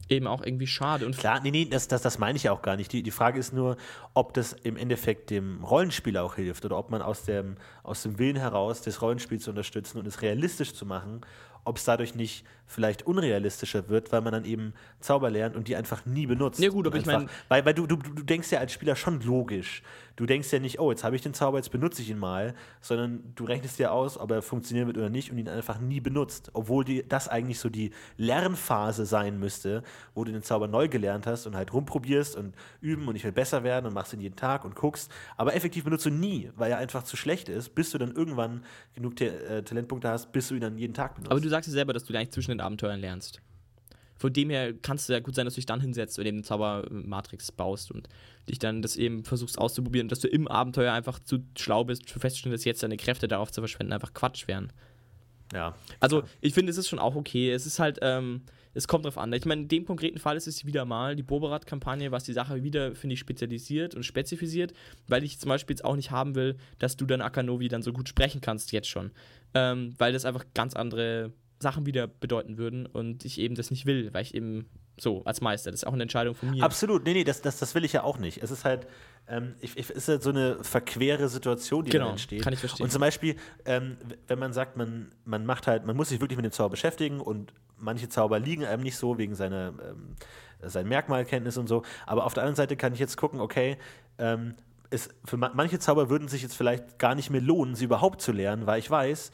eben auch irgendwie schade. Und Klar, nee, nee, das, das, das meine ich ja auch gar nicht. Die, die Frage ist nur, ob das im Endeffekt dem Rollenspieler auch hilft oder ob man aus dem, aus dem Willen heraus, das Rollenspiel zu unterstützen und es realistisch zu machen, ob es dadurch nicht vielleicht unrealistischer wird, weil man dann eben Zauber lernt und die einfach nie benutzt. Ja gut, aber einfach, ich meine... Weil, weil du, du, du denkst ja als Spieler schon logisch. Du denkst ja nicht, oh, jetzt habe ich den Zauber, jetzt benutze ich ihn mal, sondern du rechnest ja aus, ob er funktionieren wird oder nicht und ihn einfach nie benutzt. Obwohl die, das eigentlich so die Lernphase sein müsste, wo du den Zauber neu gelernt hast und halt rumprobierst und üben und ich will besser werden und machst ihn jeden Tag und guckst. Aber effektiv benutzt du nie, weil er einfach zu schlecht ist, bis du dann irgendwann genug äh, Talentpunkte hast, bis du ihn dann jeden Tag benutzt. Aber du sagst ja selber, dass du eigentlich zwischen den Abenteuern lernst. Von dem her kannst du ja gut sein, dass du dich dann hinsetzt und eben Zaubermatrix baust und dich dann das eben versuchst auszuprobieren, dass du im Abenteuer einfach zu schlau bist, zu feststellen, dass jetzt deine Kräfte darauf zu verschwenden einfach Quatsch wären. Ja. Also, ich finde, es ist schon auch okay. Es ist halt, ähm, es kommt drauf an. Ich meine, in dem konkreten Fall ist es wieder mal die Boberat-Kampagne, was die Sache wieder, finde ich, spezialisiert und spezifiziert, weil ich zum Beispiel jetzt auch nicht haben will, dass du dann Akanovi dann so gut sprechen kannst, jetzt schon. Ähm, weil das einfach ganz andere Sachen wieder bedeuten würden und ich eben das nicht will, weil ich eben so als Meister, das ist auch eine Entscheidung von mir. Absolut, nee, nee, das, das, das will ich ja auch nicht. Es ist halt, ähm, ich, ich, ist halt so eine verquere Situation, die genau, dann entsteht. Kann ich verstehen. Und zum Beispiel, ähm, wenn man sagt, man, man macht halt, man muss sich wirklich mit dem Zauber beschäftigen und manche Zauber liegen einem nicht so wegen seiner ähm, sein Merkmalkenntnis und so. Aber auf der anderen Seite kann ich jetzt gucken, okay, ähm, es, für manche Zauber würden sich jetzt vielleicht gar nicht mehr lohnen, sie überhaupt zu lernen, weil ich weiß,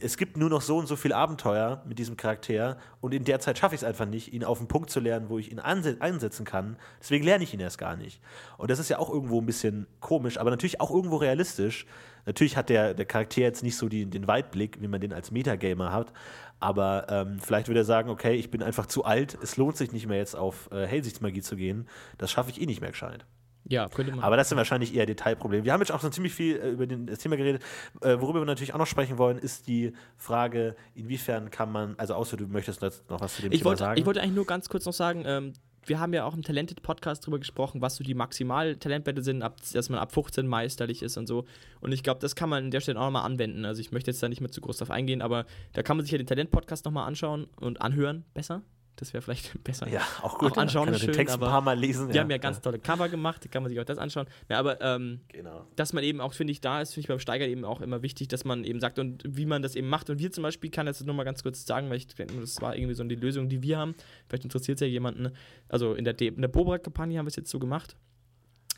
es gibt nur noch so und so viel Abenteuer mit diesem Charakter und in der Zeit schaffe ich es einfach nicht, ihn auf den Punkt zu lernen, wo ich ihn einsetzen kann. Deswegen lerne ich ihn erst gar nicht. Und das ist ja auch irgendwo ein bisschen komisch, aber natürlich auch irgendwo realistisch. Natürlich hat der, der Charakter jetzt nicht so die, den Weitblick, wie man den als Metagamer hat, aber ähm, vielleicht würde er sagen, okay, ich bin einfach zu alt, es lohnt sich nicht mehr jetzt auf äh, Hellsichtsmagie zu gehen, das schaffe ich eh nicht mehr gescheit. Ja, könnte man. Aber das sind wahrscheinlich eher Detailprobleme. Wir haben jetzt auch schon ziemlich viel äh, über den, das Thema geredet. Äh, worüber wir natürlich auch noch sprechen wollen, ist die Frage, inwiefern kann man, also außer du möchtest noch was zu dem ich Thema wollte, sagen. Ich wollte eigentlich nur ganz kurz noch sagen, ähm, wir haben ja auch im Talented-Podcast darüber gesprochen, was so die Maximal-Talentwerte sind, ab, dass man ab 15 meisterlich ist und so. Und ich glaube, das kann man an der Stelle auch nochmal anwenden. Also ich möchte jetzt da nicht mehr zu groß drauf eingehen, aber da kann man sich ja den Talent-Podcast nochmal anschauen und anhören, besser Das wäre vielleicht besser. Ja, auch gut. Auch anschauen kann ist den schön, Text ein paar Mal lesen. Die haben ja ganz tolle Cover gemacht, da kann man sich auch das anschauen. Ja, aber ähm, Genau. dass man eben auch, finde ich, da ist, finde ich beim Steiger eben auch immer wichtig, dass man eben sagt und wie man das eben macht. Und wir zum Beispiel, kann das nur mal ganz kurz sagen, weil ich denke, das war irgendwie so die Lösung, die wir haben. Vielleicht interessiert es ja jemanden. Also in der, De in der Bobrak-Kampagne haben wir es jetzt so gemacht,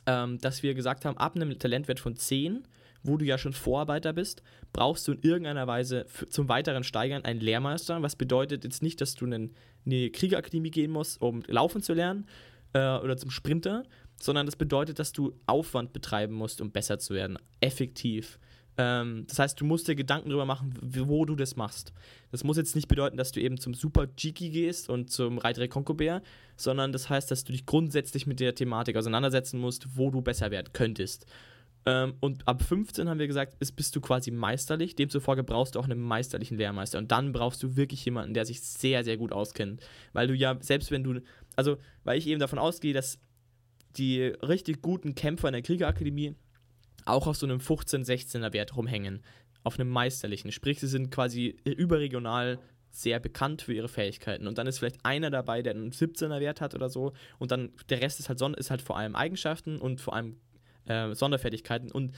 ähm, dass wir gesagt haben, ab einem Talentwert von 10, wo du ja schon Vorarbeiter bist, brauchst du in irgendeiner Weise für, zum weiteren Steigern einen Lehrmeister. Was bedeutet jetzt nicht, dass du in eine Kriegerakademie gehen musst, um laufen zu lernen äh, oder zum Sprinter, sondern das bedeutet, dass du Aufwand betreiben musst, um besser zu werden, effektiv. Ähm, das heißt, du musst dir Gedanken darüber machen, wo du das machst. Das muss jetzt nicht bedeuten, dass du eben zum Super Jiki gehst und zum Reitere Konkobär, sondern das heißt, dass du dich grundsätzlich mit der Thematik auseinandersetzen musst, wo du besser werden könntest. Ähm, und ab 15 haben wir gesagt, ist, bist du quasi meisterlich. Demzufolge brauchst du auch einen meisterlichen Lehrmeister. Und dann brauchst du wirklich jemanden, der sich sehr, sehr gut auskennt. Weil du ja, selbst wenn du, also, weil ich eben davon ausgehe, dass die richtig guten Kämpfer in der Kriegerakademie auch auf so einem 15, 16er Wert rumhängen. Auf einem meisterlichen. Sprich, sie sind quasi überregional sehr bekannt für ihre Fähigkeiten. Und dann ist vielleicht einer dabei, der einen 17er Wert hat oder so. Und dann der Rest ist halt, ist halt vor allem Eigenschaften und vor allem äh, Sonderfertigkeiten. Und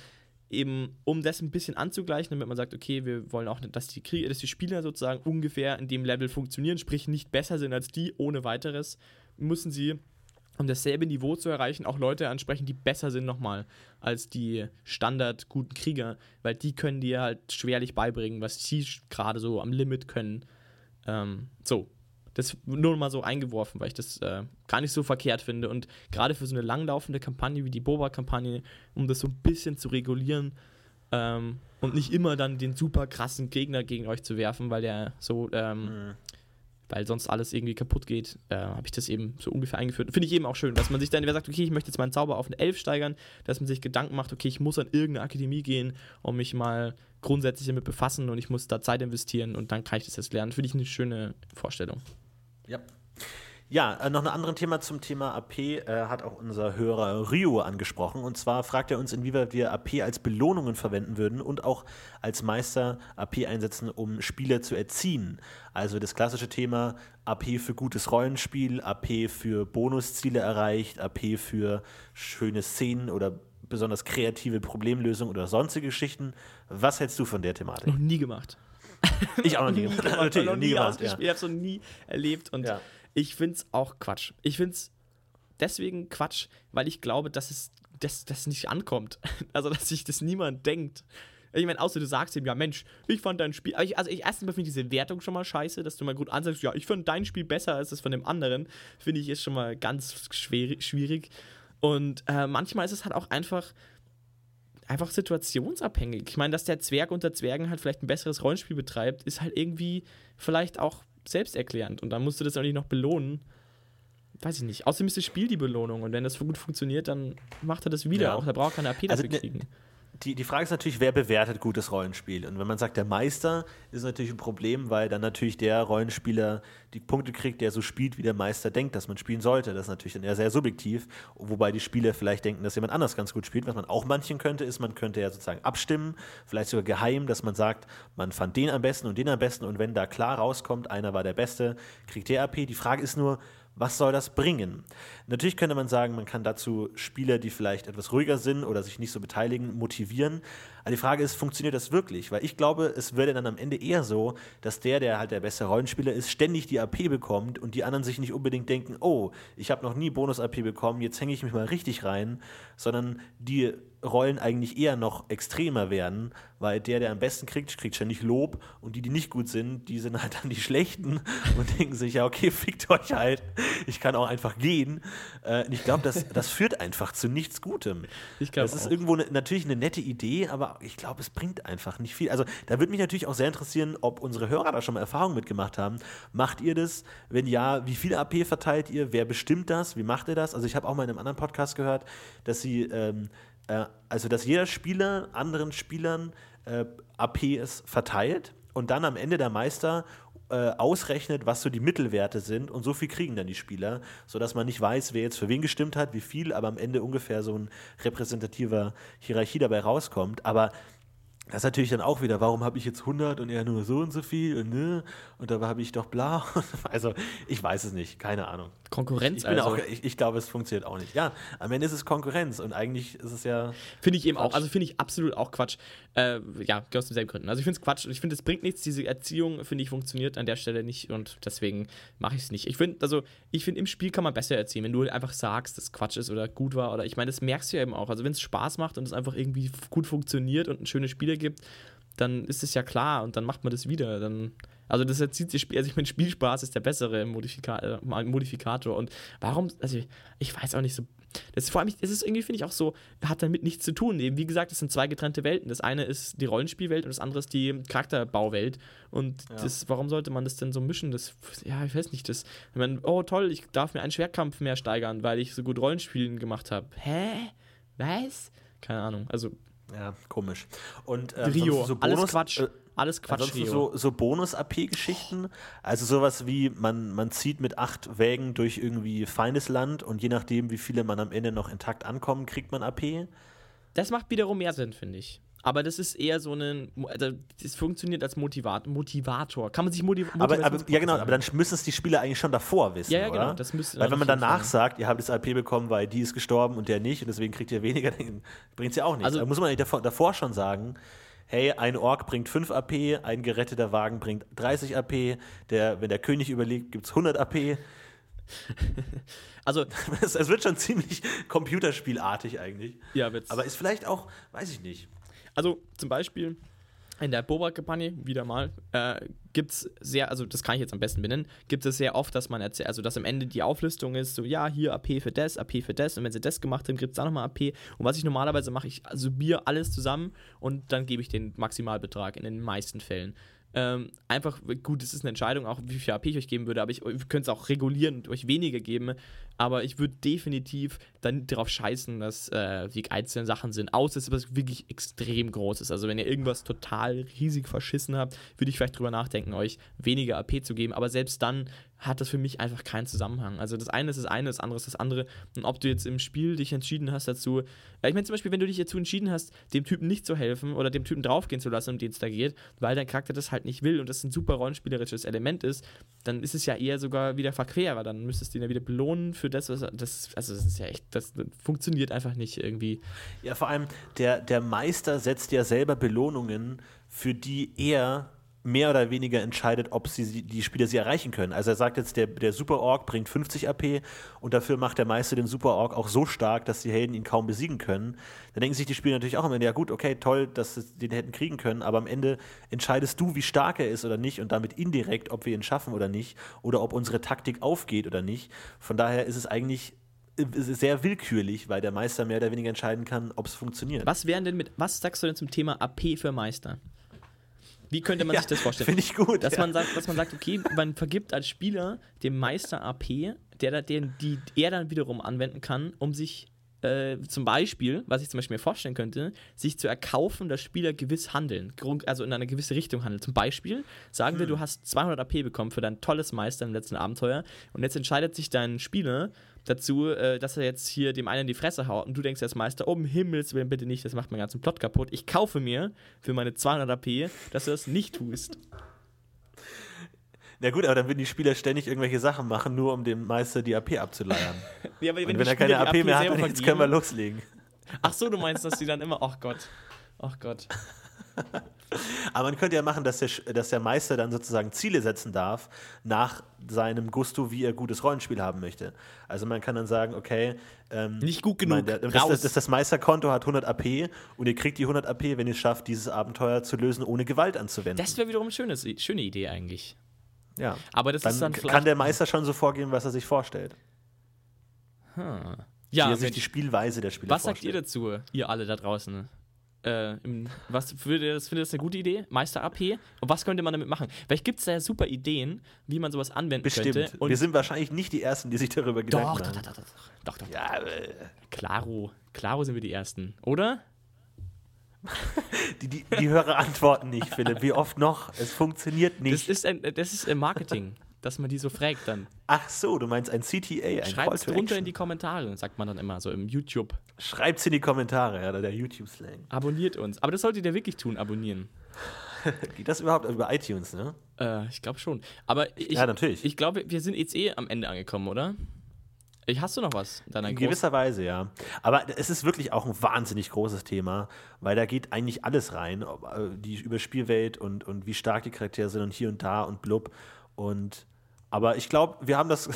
eben, um das ein bisschen anzugleichen, damit man sagt, okay, wir wollen auch, dass die, Krieg dass die Spieler sozusagen ungefähr in dem Level funktionieren, sprich nicht besser sind als die ohne weiteres, müssen sie, um dasselbe Niveau zu erreichen, auch Leute ansprechen, die besser sind nochmal als die Standard guten Krieger, weil die können dir halt schwerlich beibringen, was sie gerade so am Limit können. Ähm, so, das nur mal so eingeworfen, weil ich das äh, gar nicht so verkehrt finde. Und gerade für so eine langlaufende Kampagne wie die Boba-Kampagne, um das so ein bisschen zu regulieren ähm, und nicht immer dann den super krassen Gegner gegen euch zu werfen, weil der so, ähm, weil sonst alles irgendwie kaputt geht, äh, habe ich das eben so ungefähr eingeführt. Finde ich eben auch schön, dass man sich dann, wer sagt, okay, ich möchte jetzt meinen Zauber auf eine 11 steigern, dass man sich Gedanken macht, okay, ich muss an irgendeine Akademie gehen und mich mal grundsätzlich damit befassen und ich muss da Zeit investieren und dann kann ich das jetzt lernen. Finde ich eine schöne Vorstellung. Ja. Ja, äh, noch ein anderes Thema zum Thema AP äh, hat auch unser Hörer Rio angesprochen. Und zwar fragt er uns, inwieweit wir AP als Belohnungen verwenden würden und auch als Meister AP einsetzen, um Spieler zu erziehen. Also das klassische Thema AP für gutes Rollenspiel, AP für Bonusziele erreicht, AP für schöne Szenen oder besonders kreative Problemlösungen oder sonstige Geschichten. Was hältst du von der Thematik? Noch nie gemacht. Ich auch noch nie. gemacht, Natürlich, noch nie nie gemacht. Ja. ausgespielt, ich habe es noch nie erlebt und Ja. ich finde es auch Quatsch. Ich finde es deswegen Quatsch, weil ich glaube, dass es dass das nicht ankommt. Also, dass sich das niemand denkt. Ich meine, außer du sagst ihm, ja Mensch, ich fand dein Spiel, also ich, also ich erstens mal finde ich diese Wertung schon mal scheiße, dass du mal gut ansagst, ja, ich fand dein Spiel besser als das von dem anderen, finde ich ist schon mal ganz schwierig. Und äh, manchmal ist es halt auch einfach, einfach situationsabhängig. Ich meine, dass der Zwerg unter Zwergen halt vielleicht ein besseres Rollenspiel betreibt, ist halt irgendwie vielleicht auch selbsterklärend. Und dann musst du das auch nicht noch belohnen. Weiß ich nicht. Außerdem ist das Spiel die Belohnung. Und wenn das gut funktioniert, dann macht er das wieder. Ja. Auch da braucht er keine AP Also, dafür ne- kriegen. Die, die Frage ist natürlich, wer bewertet gutes Rollenspiel? Und wenn man sagt, der Meister, ist natürlich ein Problem, weil dann natürlich der Rollenspieler die Punkte kriegt, der so spielt, wie der Meister denkt, dass man spielen sollte. Das ist natürlich dann eher sehr subjektiv, wobei die Spieler vielleicht denken, dass jemand anders ganz gut spielt. Was man auch manchen könnte, ist, man könnte ja sozusagen abstimmen, vielleicht sogar geheim, dass man sagt, man fand den am besten und den am besten und wenn da klar rauskommt, einer war der Beste, kriegt der AP. Die Frage ist nur, was soll das bringen? Natürlich könnte man sagen, man kann dazu Spieler, die vielleicht etwas ruhiger sind oder sich nicht so beteiligen, motivieren. Aber die Frage ist, funktioniert das wirklich? Weil ich glaube, es würde dann am Ende eher so, dass der, der halt der beste Rollenspieler ist, ständig die AP bekommt und die anderen sich nicht unbedingt denken, oh, ich habe noch nie Bonus-AP bekommen, jetzt hänge ich mich mal richtig rein, sondern die Rollen eigentlich eher noch extremer werden, weil der, der am besten kriegt, kriegt ständig Lob und die, die nicht gut sind, die sind halt dann die Schlechten und denken sich, ja, okay, fickt euch halt, ich kann auch einfach gehen. Äh, und ich glaube, das, das führt einfach zu nichts Gutem. Ich glaub Das ist auch. irgendwo ne, natürlich eine nette Idee, aber ich glaube, es bringt einfach nicht viel. Also da würde mich natürlich auch sehr interessieren, ob unsere Hörer da schon mal Erfahrungen mitgemacht haben. Macht ihr das? Wenn ja, wie viel AP verteilt ihr? Wer bestimmt das? Wie macht ihr das? Also ich habe auch mal in einem anderen Podcast gehört, dass sie, ähm, äh, also dass jeder Spieler anderen Spielern äh, APs verteilt und dann am Ende der Meister äh, ausrechnet, was so die Mittelwerte sind und so viel kriegen dann die Spieler, sodass man nicht weiß, wer jetzt für wen gestimmt hat, wie viel, aber am Ende ungefähr so ein repräsentativer Hierarchie dabei rauskommt. Aber Das ist natürlich dann auch wieder, warum habe ich jetzt 100 und er nur so und so viel und ne? Und da habe ich doch bla. Also, ich weiß es nicht, keine Ahnung. Konkurrenz, Ich, bin also. auch, ich, ich glaube, es funktioniert auch nicht. Ja, am Ende ist es Konkurrenz und eigentlich ist es ja. Finde ich eben auch, Quatsch. also finde ich absolut auch Quatsch. Äh, ja, aus denselben Gründen. Also ich finde es Quatsch. Ich finde, es bringt nichts. Diese Erziehung, finde ich, funktioniert an der Stelle nicht und deswegen mache ich es nicht. Ich finde, also ich finde, im Spiel kann man besser erziehen, wenn du einfach sagst, dass Quatsch ist oder gut war oder ich meine, das merkst du ja eben auch. Also wenn es Spaß macht und es einfach irgendwie gut funktioniert und ein schöne Spiele gibt, dann ist es ja klar und dann macht man das wieder. Dann, also das erzieht sich Spiel. Also ich meine, Spielspaß ist der bessere Modifika äh, Modifikator. Und warum, also ich, ich weiß auch nicht so. Das ist vor allem, es ist irgendwie, finde ich, auch so, hat damit nichts zu tun. Eben, wie gesagt, das sind zwei getrennte Welten. Das eine ist die Rollenspielwelt und das andere ist die Charakterbauwelt. Und Ja. das, warum sollte man das denn so mischen? Das, ja, ich weiß nicht, das, ich meine, oh toll, ich darf mir einen Schwerkampf mehr steigern, weil ich so gut Rollenspielen gemacht habe. Hä? Was? Keine Ahnung. Also, Ja, komisch. Und ähm, Rio, so alles Bonus- Quatsch. äh, alles Quatsch, Rio. so, so Bonus-AP-Geschichten, also sowas wie, man, man zieht mit acht Wägen durch irgendwie Feindesland und je nachdem, wie viele man am Ende noch intakt ankommen, kriegt man AP. Das macht wiederum mehr Sinn, finde ich. Aber das ist eher so ein, also das funktioniert als Motivat, Motivator. Kann man sich motiv Aber, aber ja genau, aber dann müssen es die Spieler eigentlich schon davor wissen, Ja, ja, genau, oder? das müsste Weil wenn man danach Fall. sagt, ihr habt das AP bekommen, weil die ist gestorben und der nicht und deswegen kriegt ihr weniger, dann bringt es ja auch nichts. Also- da muss man eigentlich davor, davor schon sagen, hey, ein Ork bringt 5 AP, ein geretteter Wagen bringt 30 AP, der, wenn der König überlegt, gibt es 100 AP. Also, Es, es wird schon ziemlich computerspielartig eigentlich. ja, wird's. Aber ist vielleicht auch, weiß ich nicht. Also zum Beispiel in der Boba-Kampagne, wieder mal, äh, gibt es sehr, also das kann ich jetzt am besten benennen, gibt es sehr oft, dass man erzählt, also dass am Ende die Auflistung ist, so ja, hier AP für das, AP für das und wenn sie das gemacht haben, gibt es da nochmal AP und was ich normalerweise mache, ich summiere alles zusammen und dann gebe ich den Maximalbetrag in den meisten Fällen. Ähm, einfach, gut, es ist eine Entscheidung, auch wie viel AP ich euch geben würde, aber ich, ich könnte es auch regulieren und euch weniger geben, aber ich würde definitiv dann darauf scheißen, dass äh, wie einzelne Sachen sind, außer es ist was wirklich extrem Großes. Also wenn ihr irgendwas total riesig verschissen habt, würde ich vielleicht drüber nachdenken, euch weniger AP zu geben, aber selbst dann hat das für mich einfach keinen Zusammenhang. Also das eine ist das eine, das andere ist das andere. Und ob du jetzt im Spiel dich entschieden hast dazu, ja, ich meine zum Beispiel, wenn du dich dazu entschieden hast, dem Typen nicht zu helfen oder dem Typen draufgehen zu lassen, um den es da geht, weil dein Charakter das halt nicht will und das ein super rollenspielerisches Element ist, dann ist es ja eher sogar wieder verquer, weil dann müsstest du ihn ja wieder belohnen für das, was das, also das ist ja echt, das funktioniert einfach nicht irgendwie. Ja, vor allem, der, der Meister setzt ja selber Belohnungen, für die er mehr oder weniger entscheidet, ob sie, die Spieler sie erreichen können. Also er sagt jetzt, der, der Super Ork bringt 50 AP und dafür macht der Meister den Super Ork auch so stark, dass die Helden ihn kaum besiegen können. Dann denken sich die Spieler natürlich auch am Ende, ja gut, okay, toll, dass sie den hätten kriegen können, aber am Ende entscheidest du, wie stark er ist oder nicht und damit indirekt, ob wir ihn schaffen oder nicht oder ob unsere Taktik aufgeht oder nicht. Von daher ist es eigentlich sehr willkürlich, weil der Meister mehr oder weniger entscheiden kann, ob es funktioniert. Was wären denn mit, was sagst du denn zum Thema AP für Meister? Wie könnte man Ja, sich das vorstellen? Finde ich gut. Dass, ja. man sagt, dass man sagt, okay, man vergibt als Spieler dem Meister AP, der, den die er dann wiederum anwenden kann, um sich äh, zum Beispiel, was ich zum Beispiel mir vorstellen könnte, sich zu erkaufen, dass Spieler gewiss handeln, also in eine gewisse Richtung handeln. Zum Beispiel sagen wir, du hast 200 AP bekommen für dein tolles Meister im letzten Abenteuer und jetzt entscheidet sich dein Spieler dazu, äh, dass er jetzt hier dem einen in die Fresse haut und du denkst als Meister, um Himmels Willen bitte nicht, das macht meinen ganzen Plot kaputt. Ich kaufe mir für meine 200 AP, dass du das nicht tust. Na gut, aber dann würden die Spieler ständig irgendwelche Sachen machen, nur um dem Meister die AP abzuleiern. Ja, aber Und wenn die er keine AP mehr hat, dann jetzt können wir vergeben- loslegen. Ach so, du meinst, dass die dann immer, ach Gott, ach Gott. Aber man könnte ja machen, dass der, dass der Meister dann sozusagen Ziele setzen darf nach seinem Gusto, wie er gutes Rollenspiel haben möchte. Also man kann dann sagen, okay, ähm, Nicht gut genug, der, das, das, das, das Meisterkonto hat 100 AP und ihr kriegt die 100 AP, wenn ihr es schafft, dieses Abenteuer zu lösen, ohne Gewalt anzuwenden. Das wäre wiederum eine schöne, schöne Idee eigentlich. ja. Aber das Dann, ist dann kann der Meister schon so vorgehen, was er sich vorstellt. Hm. wie Ja, er sich die Spielweise der Spieler was sagt ihr vorstellt. dazu, ihr alle da draußen? Äh, im, was findet das, findet das eine gute Idee? Meister AP? Und was könnte man damit machen? Vielleicht gibt es da ja super Ideen, wie man sowas anwenden Bestimmt. könnte. Und Wir sind wahrscheinlich nicht die Ersten, die sich darüber Gedanken doch, doch, machen. doch, doch, doch, doch, doch, doch. Ja, äh, Klaro. Klaro sind wir die Ersten, oder? die, die, die Hörer antworten nicht, Philipp. Wie oft noch? Es funktioniert Das nicht. ist, ein, das ist äh, Marketing. Dass man die so fragt dann. Ach so, du meinst ein CTA, ein Schreibt es drunter in die Kommentare, sagt man dann immer, so im YouTube. Schreibt's in die Kommentare, ja, der YouTube-Slang. Abonniert uns. Aber das solltet ihr wirklich tun, abonnieren. Geht das überhaupt über iTunes, ne? Äh, ich glaube schon. Aber ich, Ja, natürlich. ich glaube, wir sind jetzt eh am Ende angekommen, oder? Ich, hast du noch was? in Deiner In gewisser Weise, ja. Aber es ist wirklich auch ein wahnsinnig großes Thema, weil da geht eigentlich alles rein, äh, die über Spielwelt und, und wie stark die Charaktere sind und hier und da und blub. Und aber ich glaube, wir haben das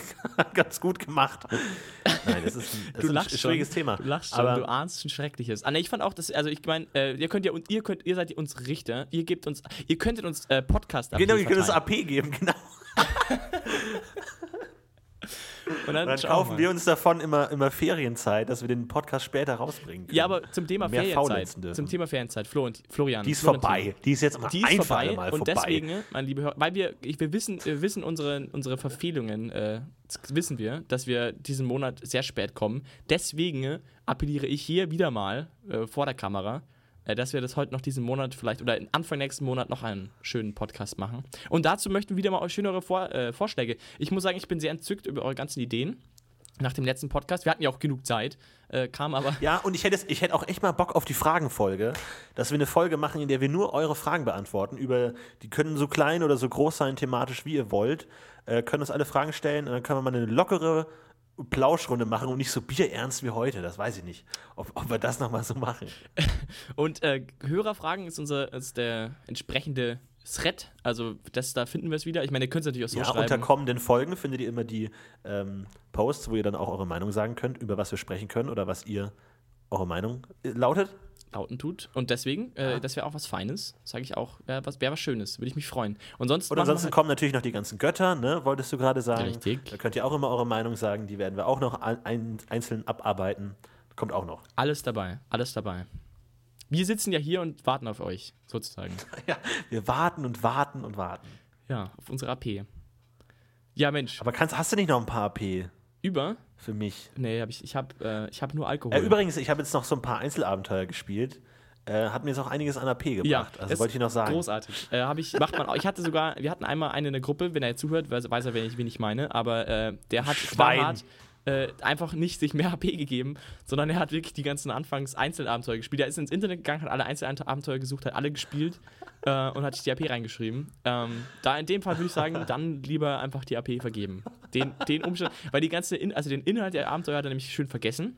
ganz gut gemacht. Nein, das ist ein, das Du ist ein lachst schwieriges schon. Thema. Du lachst schon, aber du ahnst schon Schreckliches. Ah, ne, ich fand auch, dass, also ich meine, äh, ihr könnt ja, und ihr könnt, ihr seid unsere Richter, ihr gebt uns, ihr könntet uns äh, podcast genau, ihr könnt das verteilen. AP geben, genau. Und dann, Und dann kaufen wir uns davon immer, immer Ferienzeit, dass wir den Podcast später rausbringen können. Ja, aber zum Thema Mehr Ferienzeit. Zum Thema Ferienzeit, Flo und Florian. die ist Florentin. vorbei. Die ist jetzt mal Die ist ein für vorbei Mal und vorbei. deswegen, mein lieber Hörer, weil wir, ich, wir wissen, wir wissen unsere, unsere Verfehlungen, äh, wissen wir, dass wir diesen Monat sehr spät kommen. Deswegen appelliere ich hier wieder mal äh, vor der Kamera, dass wir das heute noch diesen Monat vielleicht oder Anfang nächsten Monat noch einen schönen Podcast machen. Und dazu möchten wir wieder mal schönere Vor äh, Vorschläge. Ich muss sagen, ich bin sehr entzückt über eure ganzen Ideen. Nach dem letzten Podcast. Wir hatten ja auch genug Zeit, äh, kam aber. Ja, und ich hätte, ich hätte auch echt mal Bock auf die Fragenfolge, dass wir eine Folge machen, in der wir nur eure Fragen beantworten. Über, die können so klein oder so groß sein, thematisch wie ihr wollt. Äh, können uns alle Fragen stellen und dann können wir mal eine lockere Plauschrunde machen und nicht so bierernst wie heute. Das weiß ich nicht, ob, ob wir das nochmal so machen. Und äh, Hörerfragen ist unser ist der entsprechende Thread. Also das, da finden wir es wieder. Ich meine, ihr könnt es natürlich auch so ja, schreiben. unter kommenden Folgen findet ihr immer die ähm, Posts, wo ihr dann auch eure Meinung sagen könnt, über was wir sprechen können oder was ihr eure Meinung äh, lautet. Lauten tut. Und deswegen, äh, das wäre auch was Feines, sage ich auch. Wäre was, wär was Schönes, würde ich mich freuen. Und sonst wir ansonsten halt- kommen natürlich noch die ganzen Götter, ne? Wolltest du gerade sagen? Richtig. Da könnt ihr auch immer eure Meinung sagen. Die werden wir auch noch ein, ein, einzeln abarbeiten. Kommt auch noch. alles dabei, alles dabei. Wir sitzen ja hier und warten auf euch, sozusagen. Ja, wir warten und warten und warten. Ja, auf unsere AP. Ja, Mensch, Aber kannst, hast du nicht noch ein paar AP über? für mich? Nee, hab ich, ich habe äh, ich hab nur Alkohol. Äh, übrigens, ich habe jetzt noch so ein paar Einzelabenteuer gespielt. Äh, hat mir jetzt auch einiges an AP gebracht. Ja, also wollte ich noch sagen. Großartig. Äh, hab ich, macht man auch. Ich hatte sogar, wir hatten einmal einen in der Gruppe, wenn er jetzt zuhört, weiß, weiß er, wen ich, wen ich meine, aber äh, der hat Schwein. knallhart, äh, einfach nicht sich mehr HP gegeben, sondern er hat wirklich die ganzen Anfangs Einzelabenteuer gespielt. Er ist ins Internet gegangen, hat alle Einzelabenteuer gesucht, hat alle gespielt äh, und hat sich die AP reingeschrieben. Ähm, da in dem Fall würde ich sagen, dann lieber einfach die AP vergeben. Den, den Umstand, weil die ganze, in, also den Inhalt der Abenteuer hat er nämlich schön vergessen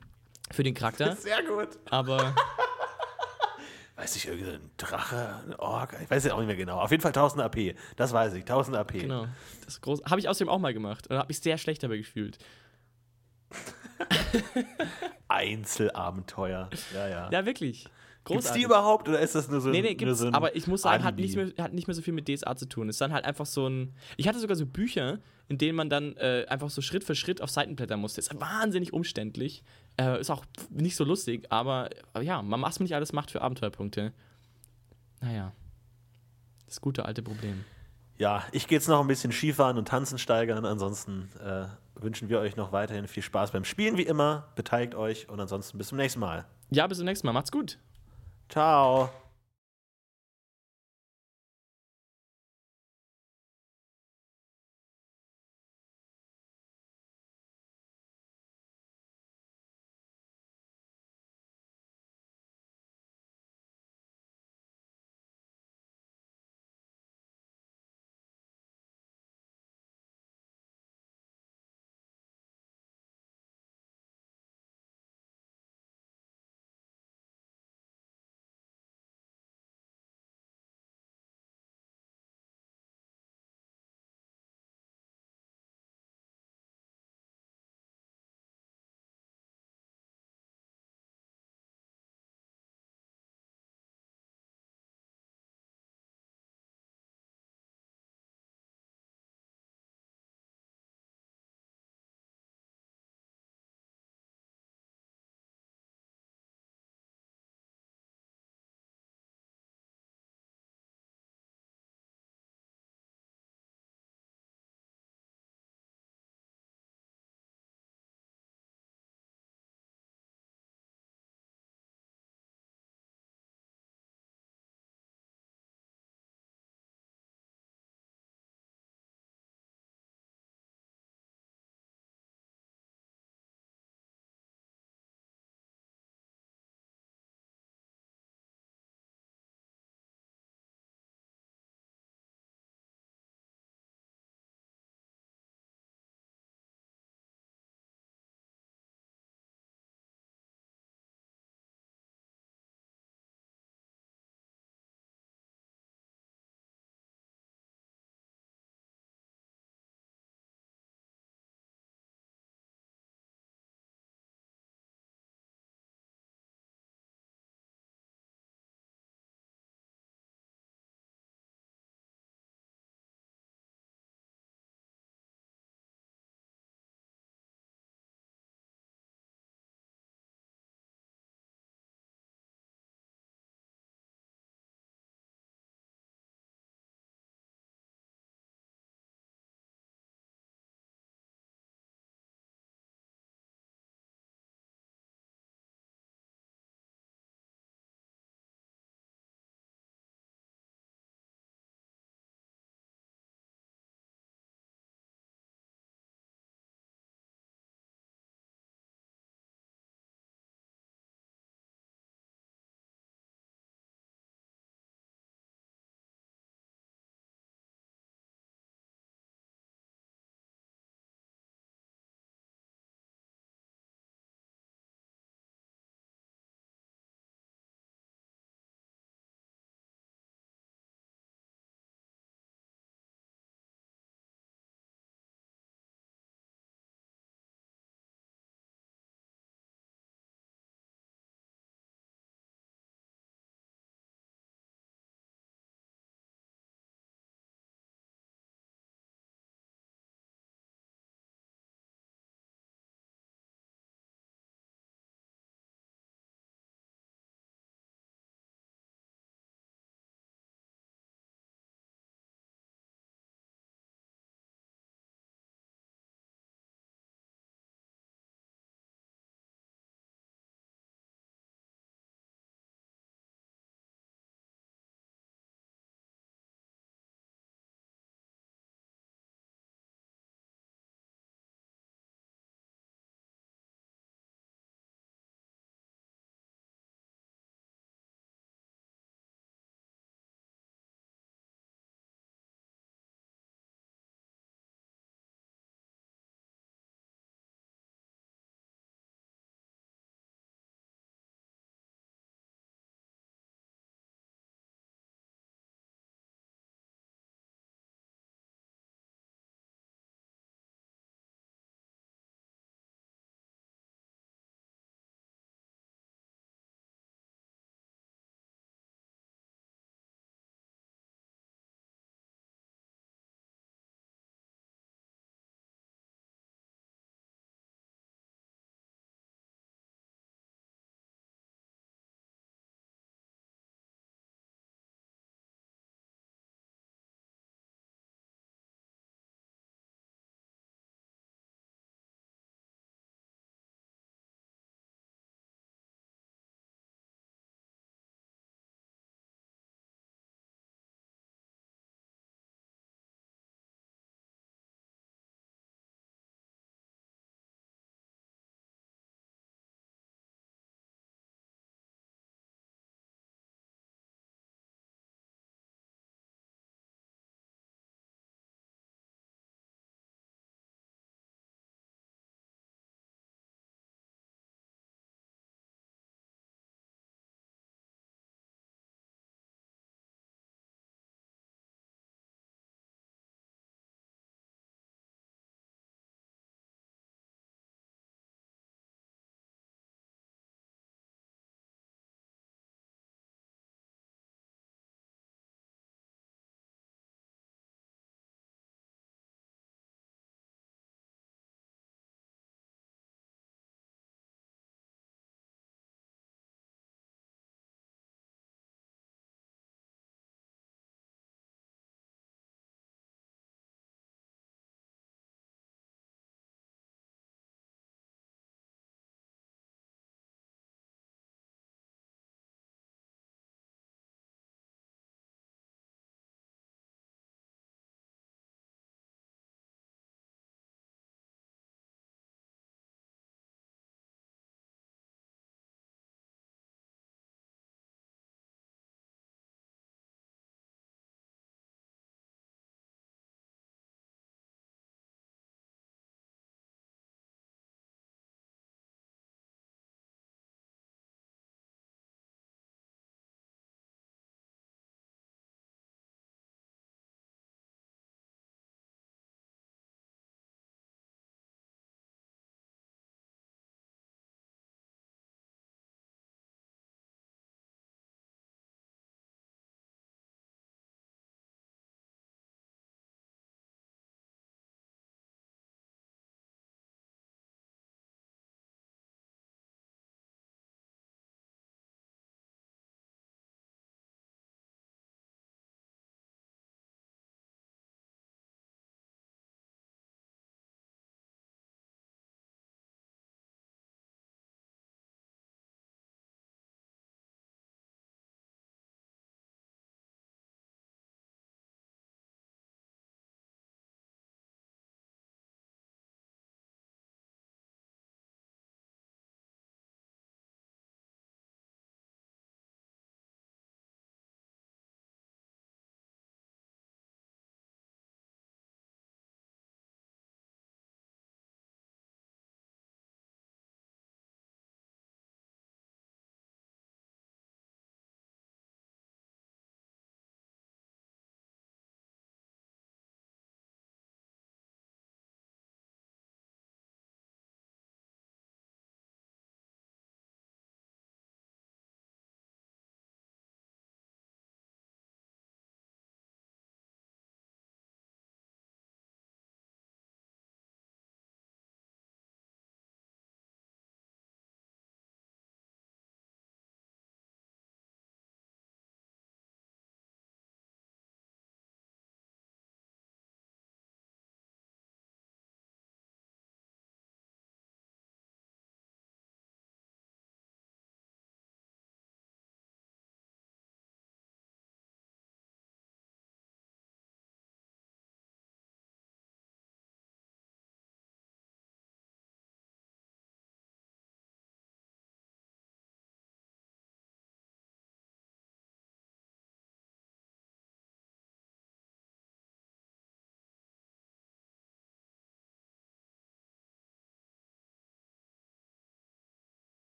für den Charakter, Sehr gut. aber Weiß ich, irgendein Drache, ein Ork, ich weiß ja auch nicht mehr genau. Auf jeden Fall 1000 AP. Das weiß ich, 1000 AP. genau, das ist groß. Habe ich außerdem auch mal gemacht und habe mich sehr schlecht dabei gefühlt. Einzelabenteuer. Ja, ja. Ja, wirklich. Gibt's Großartig. die überhaupt oder ist das nur so ein Nee, nee, gibt's, so aber ich muss sagen, hat nicht, mehr, hat nicht mehr so viel mit DSA zu tun. Es ist dann halt einfach so ein. Ich hatte sogar so Bücher, in denen man dann äh, einfach so Schritt für Schritt auf Seiten blättern musste. Ist wahnsinnig umständlich. Äh, ist auch nicht so lustig, aber, aber ja, man man nicht alles macht für Abenteuerpunkte. Naja. Das gute alte Problem. Ja, ich gehe jetzt noch ein bisschen Skifahren und Tanzen steigern. Ansonsten äh, wünschen wir euch noch weiterhin viel Spaß beim Spielen, wie immer. Beteiligt euch und ansonsten bis zum nächsten Mal. Ja, bis zum nächsten Mal. Macht's gut. Ciao.